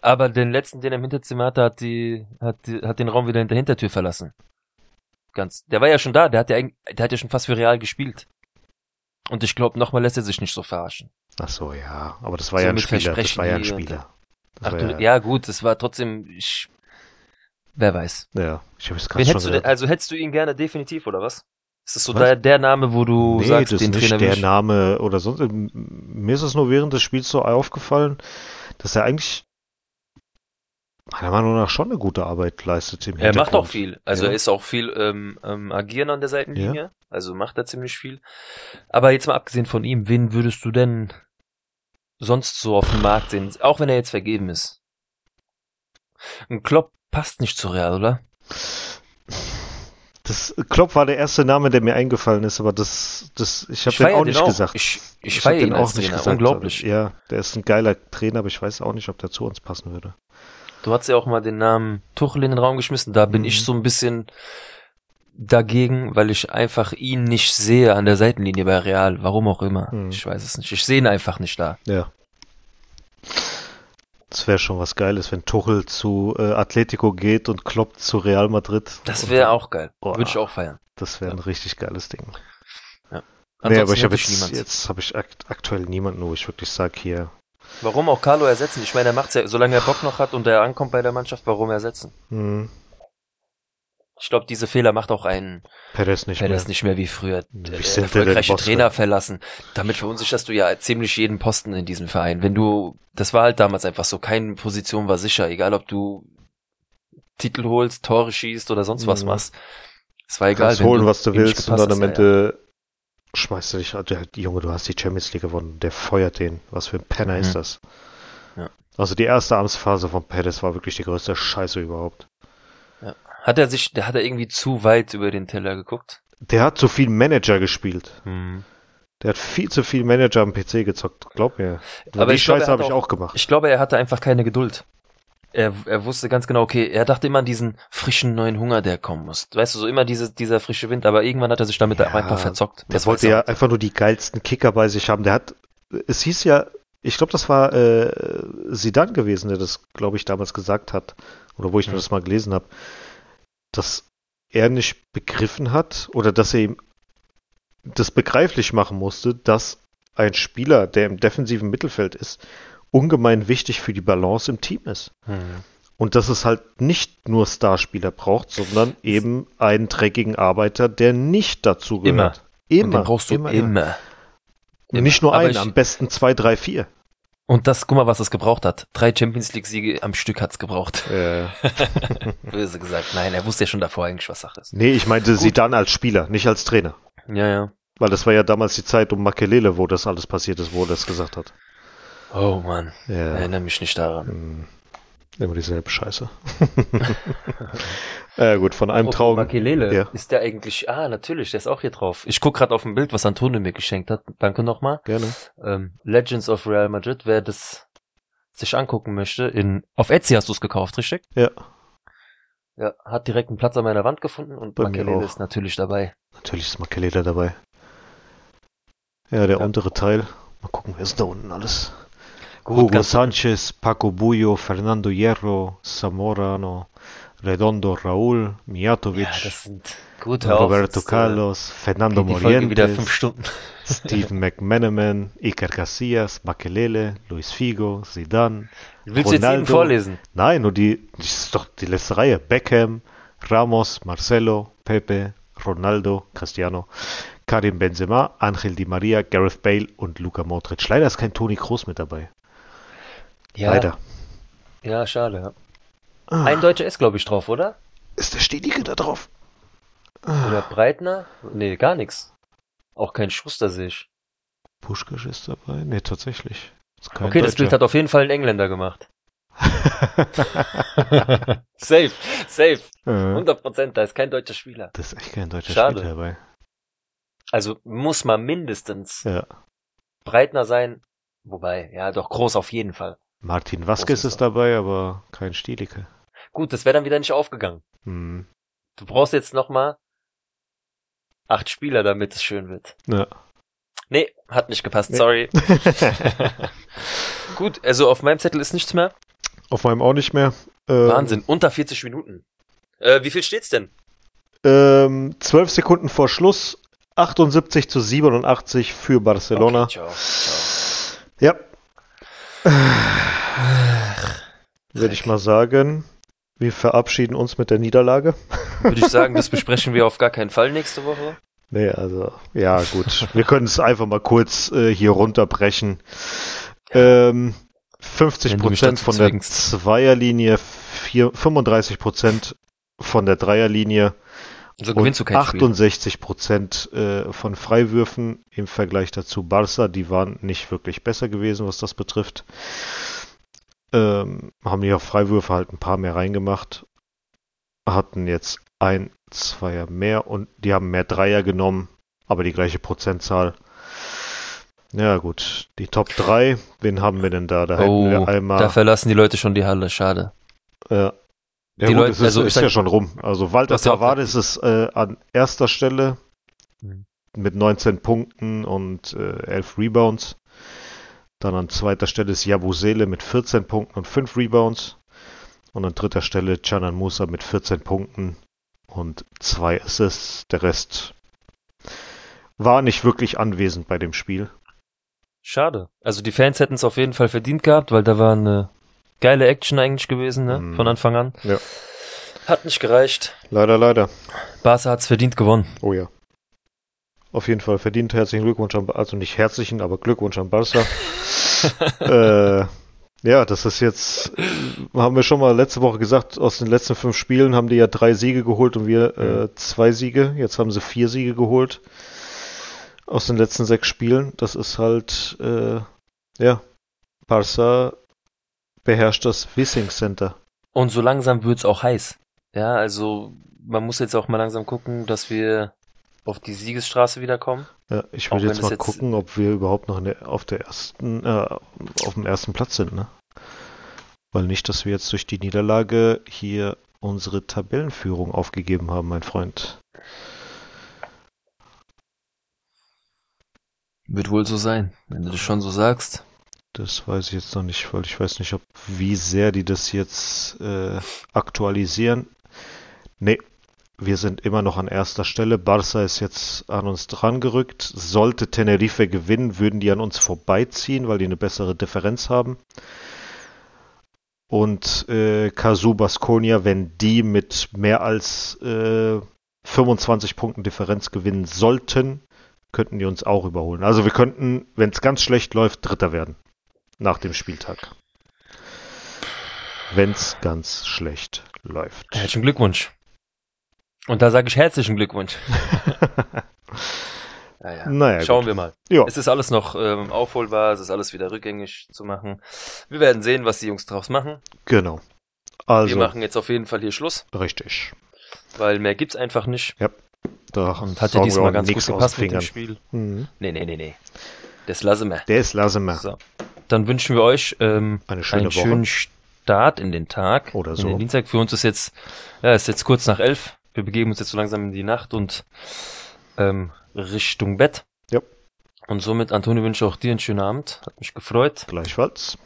[SPEAKER 4] Aber den letzten, den er im Hinterzimmer hatte, hat die, hat, die, hat den Raum wieder in der Hintertür verlassen. Ganz. Der war ja schon da, der hat ja, der hat ja schon fast für Real gespielt. Und ich glaube, nochmal lässt er sich nicht so verarschen.
[SPEAKER 3] Ach so, ja. Aber das war
[SPEAKER 4] So
[SPEAKER 3] ja ein Spieler. Das war ja ein Spieler. Das
[SPEAKER 4] Ach
[SPEAKER 3] war
[SPEAKER 4] du, ja gut, es war trotzdem, ich, wer weiß.
[SPEAKER 3] Ja, ich habe es gerade schon
[SPEAKER 4] hättest also hättest du ihn gerne definitiv, oder was? Ist das so der, der Name, wo du
[SPEAKER 3] nee,
[SPEAKER 4] sagst,
[SPEAKER 3] das
[SPEAKER 4] den
[SPEAKER 3] ist nicht
[SPEAKER 4] Trainer
[SPEAKER 3] der
[SPEAKER 4] ich-
[SPEAKER 3] Name oder sonst. ähm, mir ist es nur während des Spiels so aufgefallen, dass er eigentlich meiner Meinung nach schon eine gute Arbeit leistet im
[SPEAKER 4] Er macht auch viel. Also
[SPEAKER 3] Ja.
[SPEAKER 4] er ist auch viel ähm, ähm, agieren an der Seitenlinie. Also macht er ziemlich viel. Aber jetzt mal abgesehen von ihm, wen würdest du denn sonst so auf dem Markt sehen? Auch wenn er jetzt vergeben ist. Ein Klopp passt nicht zu Real, oder?
[SPEAKER 3] Das Klopp war der erste Name, der mir eingefallen ist, aber das, das, ich habe
[SPEAKER 4] Ich
[SPEAKER 3] den auch nicht
[SPEAKER 4] auch.
[SPEAKER 3] gesagt.
[SPEAKER 4] Ich- ich
[SPEAKER 3] hab
[SPEAKER 4] feier
[SPEAKER 3] den
[SPEAKER 4] ihn als Trainer. Unglaublich.
[SPEAKER 3] Ja, der ist ein geiler Trainer, aber ich weiß auch nicht, ob der zu uns passen würde.
[SPEAKER 4] Du hast ja auch mal den Namen Tuchel in den Raum geschmissen. Da bin
[SPEAKER 3] Mhm.
[SPEAKER 4] ich so ein bisschen dagegen, weil ich einfach ihn nicht sehe an der Seitenlinie bei Real. Warum auch immer.
[SPEAKER 3] Mhm.
[SPEAKER 4] Ich weiß es nicht. Ich sehe ihn einfach nicht da.
[SPEAKER 3] Ja. Das wäre schon was Geiles, wenn Tuchel zu äh, Atletico geht und Klopp zu Real Madrid.
[SPEAKER 4] Das wäre auch geil.
[SPEAKER 3] Boah.
[SPEAKER 4] Würde ich auch feiern.
[SPEAKER 3] Das wäre ein richtig geiles Ding.
[SPEAKER 4] Ansonsten
[SPEAKER 3] nee, aber ich habe jetzt,
[SPEAKER 4] niemand.
[SPEAKER 3] jetzt habe ich akt aktuell niemanden, wo ich wirklich sage, hier,
[SPEAKER 4] Warum auch Carlo ersetzen? Ich meine, er macht's ja, solange er Bock noch hat und er ankommt bei der Mannschaft, warum ersetzen?
[SPEAKER 3] hm,
[SPEAKER 4] Ich glaube, diese Fehler macht auch ein
[SPEAKER 3] Perez nicht
[SPEAKER 4] Perez
[SPEAKER 3] mehr.
[SPEAKER 4] nicht mehr wie früher.
[SPEAKER 3] Wie sind
[SPEAKER 4] erfolgreiche Trainer verlassen. Damit verunsicherst du ja ziemlich jeden Posten in diesem Verein. Wenn du, das war halt damals einfach so, keine Position war sicher, egal ob du Titel holst, Tore schießt oder sonst was
[SPEAKER 3] Mhm.
[SPEAKER 4] machst. Es war
[SPEAKER 3] Du
[SPEAKER 4] egal.
[SPEAKER 3] kannst holen, was du
[SPEAKER 4] ihm nicht
[SPEAKER 3] willst und dann am
[SPEAKER 4] hast, ja,
[SPEAKER 3] Ende schmeißt du dich, also, der- Junge, du hast die Champions League gewonnen, der feuert den. Was für ein Penner
[SPEAKER 4] Mhm.
[SPEAKER 3] ist das?
[SPEAKER 4] Ja.
[SPEAKER 3] Also die erste Amtsphase von Perez war wirklich die größte Scheiße überhaupt.
[SPEAKER 4] Hat er sich, der hat er irgendwie zu weit über den Teller geguckt?
[SPEAKER 3] Der hat zu viel Manager gespielt.
[SPEAKER 4] Mhm.
[SPEAKER 3] Der hat viel zu viel Manager am PC gezockt, glaub mir.
[SPEAKER 4] Aber
[SPEAKER 3] die Scheiße habe ich
[SPEAKER 4] auch-
[SPEAKER 3] gemacht.
[SPEAKER 4] Ich glaube, er hatte einfach keine Geduld. Er, er wusste ganz genau, okay, er dachte immer an diesen frischen neuen Hunger, der kommen muss. Weißt du, so immer diese, dieser frische Wind, aber irgendwann hat er sich damit
[SPEAKER 3] Ja,
[SPEAKER 4] einfach verzockt.
[SPEAKER 3] Der
[SPEAKER 4] Das
[SPEAKER 3] wollte ja
[SPEAKER 4] er.
[SPEAKER 3] einfach nur die geilsten Kicker bei sich haben. Der hat, es hieß ja, ich glaube, das war äh, Sidan gewesen, der das, glaube ich, damals gesagt hat, oder wo ich nur
[SPEAKER 4] Mhm.
[SPEAKER 3] das mal gelesen habe, dass er nicht begriffen hat oder dass er ihm das begreiflich machen musste, dass ein Spieler, der im defensiven Mittelfeld ist, ungemein wichtig für die Balance im Team ist.
[SPEAKER 4] Hm.
[SPEAKER 3] Und dass es halt nicht nur Starspieler braucht, sondern eben einen dreckigen Arbeiter, der nicht dazu gehört.
[SPEAKER 4] Und den brauchst du immer.
[SPEAKER 3] immer. Und nicht nur
[SPEAKER 4] Aber
[SPEAKER 3] einen, am besten zwei, drei, vier.
[SPEAKER 4] Und das, guck mal, was es gebraucht hat. Drei Champions League Siege am Stück hat's gebraucht.
[SPEAKER 3] Äh, *laughs*
[SPEAKER 4] Böse gesagt. Nein, er wusste ja schon davor eigentlich, was Sache ist.
[SPEAKER 3] nee, ich meinte sie dann als Spieler, nicht als Trainer.
[SPEAKER 4] Ja, ja.
[SPEAKER 3] Weil das war ja damals die Zeit um Makelele, wo das alles passiert ist, wo er das gesagt hat.
[SPEAKER 4] Oh Mann,
[SPEAKER 3] Ja.
[SPEAKER 4] erinnere mich nicht daran.
[SPEAKER 3] Immer dieselbe Scheiße. *laughs* äh, gut, von einem Traum.
[SPEAKER 4] Makelele,
[SPEAKER 3] Ja.
[SPEAKER 4] ist der eigentlich, ah, natürlich, der ist auch hier drauf. Ich guck gerade auf ein Bild, was Antonio mir geschenkt hat. Danke nochmal.
[SPEAKER 3] Gerne.
[SPEAKER 4] ähm, Legends of Real Madrid, wer das sich angucken möchte, in auf Etsy hast du es gekauft, richtig?
[SPEAKER 3] Ja.
[SPEAKER 4] Ja, hat direkt einen Platz an meiner Wand gefunden und
[SPEAKER 3] Bei
[SPEAKER 4] Makelele ist natürlich dabei.
[SPEAKER 3] Natürlich ist Makelele dabei. Ja, der
[SPEAKER 4] Ja.
[SPEAKER 3] untere Teil. Mal gucken, wer ist da unten alles? Hugo Sanchez, Paco Bullo, Fernando Hierro, Zamorano, Redondo Raúl, Mijatovic,
[SPEAKER 4] ja,
[SPEAKER 3] Roberto
[SPEAKER 4] jetzt, äh,
[SPEAKER 3] Carlos, Fernando Morientes. *laughs* *laughs* Steven McManaman, Iker Casillas, Makelele, Luis Figo, Zidane.
[SPEAKER 4] Willst du jetzt
[SPEAKER 3] Ronaldo.
[SPEAKER 4] vorlesen?
[SPEAKER 3] Nein, nur die, das ist doch die letzte Reihe. Beckham, Ramos, Marcelo, Pepe, Ronaldo, Cristiano, Karim Benzema, Angel Di Maria, Gareth Bale und Luka Modric. Leider ist kein Toni Kroos mit dabei.
[SPEAKER 4] Ja,
[SPEAKER 3] Leider.
[SPEAKER 4] Ja, schade. Ja.
[SPEAKER 3] Ah,
[SPEAKER 4] Ein Deutscher ist, glaube ich, drauf, oder?
[SPEAKER 3] ist der Stielige da drauf?
[SPEAKER 4] Oder Breitner? Nee, gar nix. Auch kein Schuster sehe ich.
[SPEAKER 3] Puschkasch ist dabei? Nee, tatsächlich.
[SPEAKER 4] Okay, das Bild hat auf jeden Fall ein Engländer gemacht. *laughs* safe, safe.
[SPEAKER 3] Äh,
[SPEAKER 4] 100 Prozent, da ist kein deutscher Spieler.
[SPEAKER 3] das ist echt kein deutscher
[SPEAKER 4] Schade.
[SPEAKER 3] Spieler dabei.
[SPEAKER 4] Also muss man mindestens
[SPEAKER 3] Ja.
[SPEAKER 4] Breitner sein. Wobei, ja, doch groß auf jeden Fall.
[SPEAKER 3] Martin Vasquez
[SPEAKER 4] ist
[SPEAKER 3] dabei, aber kein Stielicke.
[SPEAKER 4] Gut, das wäre dann wieder nicht aufgegangen.
[SPEAKER 3] Hm.
[SPEAKER 4] Du brauchst jetzt nochmal acht Spieler, damit es schön wird.
[SPEAKER 3] Ja.
[SPEAKER 4] Nee, hat nicht gepasst,
[SPEAKER 3] Nee.
[SPEAKER 4] sorry. *laughs* Gut, also auf meinem Zettel ist nichts mehr.
[SPEAKER 3] Auf meinem auch nicht mehr. Ähm,
[SPEAKER 4] Wahnsinn, unter 40 Minuten. Äh, wie viel steht's denn?
[SPEAKER 3] Ähm, 12 Sekunden vor Schluss, 78 zu 87 für Barcelona.
[SPEAKER 4] Okay, ciao, ciao.
[SPEAKER 3] Ja. Würde ich mal sagen, wir verabschieden uns mit der Niederlage.
[SPEAKER 4] Würde ich sagen, das *laughs* besprechen wir auf gar keinen Fall nächste Woche.
[SPEAKER 3] Nee, also, ja, gut. Wir können es einfach mal kurz äh, hier runterbrechen. Ähm, 50 Prozent von der Zweierlinie, vier, 35 Prozent von der Dreierlinie
[SPEAKER 4] so kein
[SPEAKER 3] 68 Prozent äh, von Freiwürfen im Vergleich dazu Barca, die waren nicht wirklich besser gewesen, was das betrifft. Ähm, haben die auch Freiwürfe halt ein paar mehr reingemacht. Hatten jetzt ein Zweier mehr und die haben mehr Dreier genommen, aber die gleiche Prozentzahl. Ja gut, die Top 3, wen haben wir denn da? Da
[SPEAKER 4] oh, wir einmal. Da verlassen die Leute schon die Halle, schade.
[SPEAKER 3] Ja. Ja, die gut, Leute, es ist, also ist ja schon rum. Also Walter Tavares ist äh, an erster Stelle mhm. mit 19 Punkten und äh, 11 Rebounds. Dann an zweiter Stelle ist Jabusele mit 14 Punkten und 5 Rebounds. Und an dritter Stelle Canan Musa mit 14 Punkten und 2 Assists. Der Rest war nicht wirklich anwesend bei dem Spiel.
[SPEAKER 4] Schade. Also die Fans hätten es auf jeden Fall verdient gehabt, weil da war eine geile Action eigentlich gewesen, ne? Mm. Von Anfang an.
[SPEAKER 3] Ja.
[SPEAKER 4] Hat nicht gereicht.
[SPEAKER 3] Leider, leider.
[SPEAKER 4] Barca hat's verdient gewonnen.
[SPEAKER 3] Oh ja. Auf jeden Fall verdient. Herzlichen Glückwunsch an, also nicht herzlichen, aber Glückwunsch an Barca. *laughs* äh, ja, das ist jetzt, haben wir schon mal letzte Woche gesagt, aus den letzten fünf Spielen haben die ja drei Siege geholt und wir äh, mhm. zwei Siege. Jetzt haben sie vier Siege geholt aus den letzten sechs Spielen. Das ist halt, äh, ja, Barca beherrscht das Wissing Center.
[SPEAKER 4] Und so langsam wird's auch heiß. Ja, also man muss jetzt auch mal langsam gucken, dass wir auf die Siegesstraße wiederkommen.
[SPEAKER 3] Ja, ich will jetzt mal jetzt gucken, ob wir überhaupt noch der, auf der ersten, äh, auf dem ersten Platz sind, ne? Weil nicht, dass wir jetzt durch die Niederlage hier unsere Tabellenführung aufgegeben haben, mein Freund.
[SPEAKER 4] Wird wohl so sein, wenn du das schon so sagst.
[SPEAKER 3] Das weiß ich jetzt noch nicht, weil ich weiß nicht, ob wie sehr die das jetzt äh, aktualisieren. Nee, wir sind immer noch an erster Stelle. Barca ist jetzt an uns dran gerückt. Sollte Tenerife gewinnen, würden die an uns vorbeiziehen, weil die eine bessere Differenz haben. Und äh, Casu Basconia, wenn die mit mehr als äh, 25 Punkten Differenz gewinnen sollten, könnten die uns auch überholen. Also wir könnten, wenn es ganz schlecht läuft, Dritter werden nach dem Spieltag. Wenn's ganz schlecht läuft.
[SPEAKER 4] Herzlichen Glückwunsch. Und da sage ich herzlichen Glückwunsch. *laughs* naja, naja, schauen gut. wir mal. Ja. Es ist alles noch ähm, aufholbar, es ist alles wieder rückgängig zu machen. Wir werden sehen, was die Jungs draus machen.
[SPEAKER 3] Genau.
[SPEAKER 4] Also, wir machen jetzt auf jeden Fall hier Schluss.
[SPEAKER 3] Richtig.
[SPEAKER 4] Weil mehr gibt's einfach nicht.
[SPEAKER 3] Ja.
[SPEAKER 4] Da Und hat ja diesmal ganz gut gepasst mit dem Spiel. Mhm. Nee, nee, nee, nee. Das lassen wir.
[SPEAKER 3] Das lassen wir.
[SPEAKER 4] So. Dann wünschen wir euch ähm,
[SPEAKER 3] Eine schöne
[SPEAKER 4] einen Woche. schönen Start in den Tag.
[SPEAKER 3] Oder so.
[SPEAKER 4] In den Dienstag. Für uns ist jetzt, ja, ist jetzt kurz nach elf. Wir begeben uns jetzt so langsam in die Nacht und ähm, Richtung Bett.
[SPEAKER 3] Ja.
[SPEAKER 4] Und somit, Antonio, wünsche auch dir einen schönen Abend. Hat mich gefreut.
[SPEAKER 3] Gleichfalls.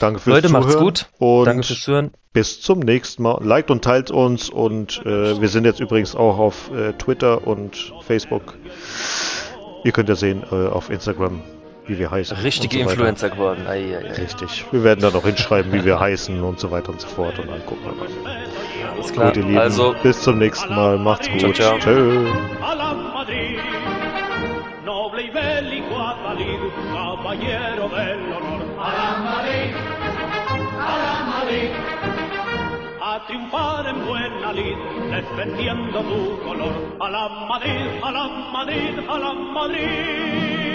[SPEAKER 3] Danke fürs
[SPEAKER 4] Leute,
[SPEAKER 3] Zuhören.
[SPEAKER 4] macht's gut.
[SPEAKER 3] Und
[SPEAKER 4] Danke fürs Zuhören.
[SPEAKER 3] Bis zum nächsten Mal. Liked und teilt uns und äh, wir sind jetzt übrigens auch auf äh, Twitter und Facebook. Ihr könnt ja sehen äh, auf Instagram wie wir heißen.
[SPEAKER 4] Richtige so Influencer geworden. Ei, ei,
[SPEAKER 3] ei. Richtig. Wir werden dann auch hinschreiben, wie wir heißen und so weiter und so fort und dann gucken wir mal.
[SPEAKER 4] Alles klar.
[SPEAKER 3] Gut, ihr Lieben.
[SPEAKER 4] Also,
[SPEAKER 3] bis zum nächsten Mal. Macht's gut.
[SPEAKER 4] Ciao, ciao. Tschö.
[SPEAKER 1] a triunfar en buena lid, defendiendo tu color. A la Madrid, a la Madrid, a la Madrid.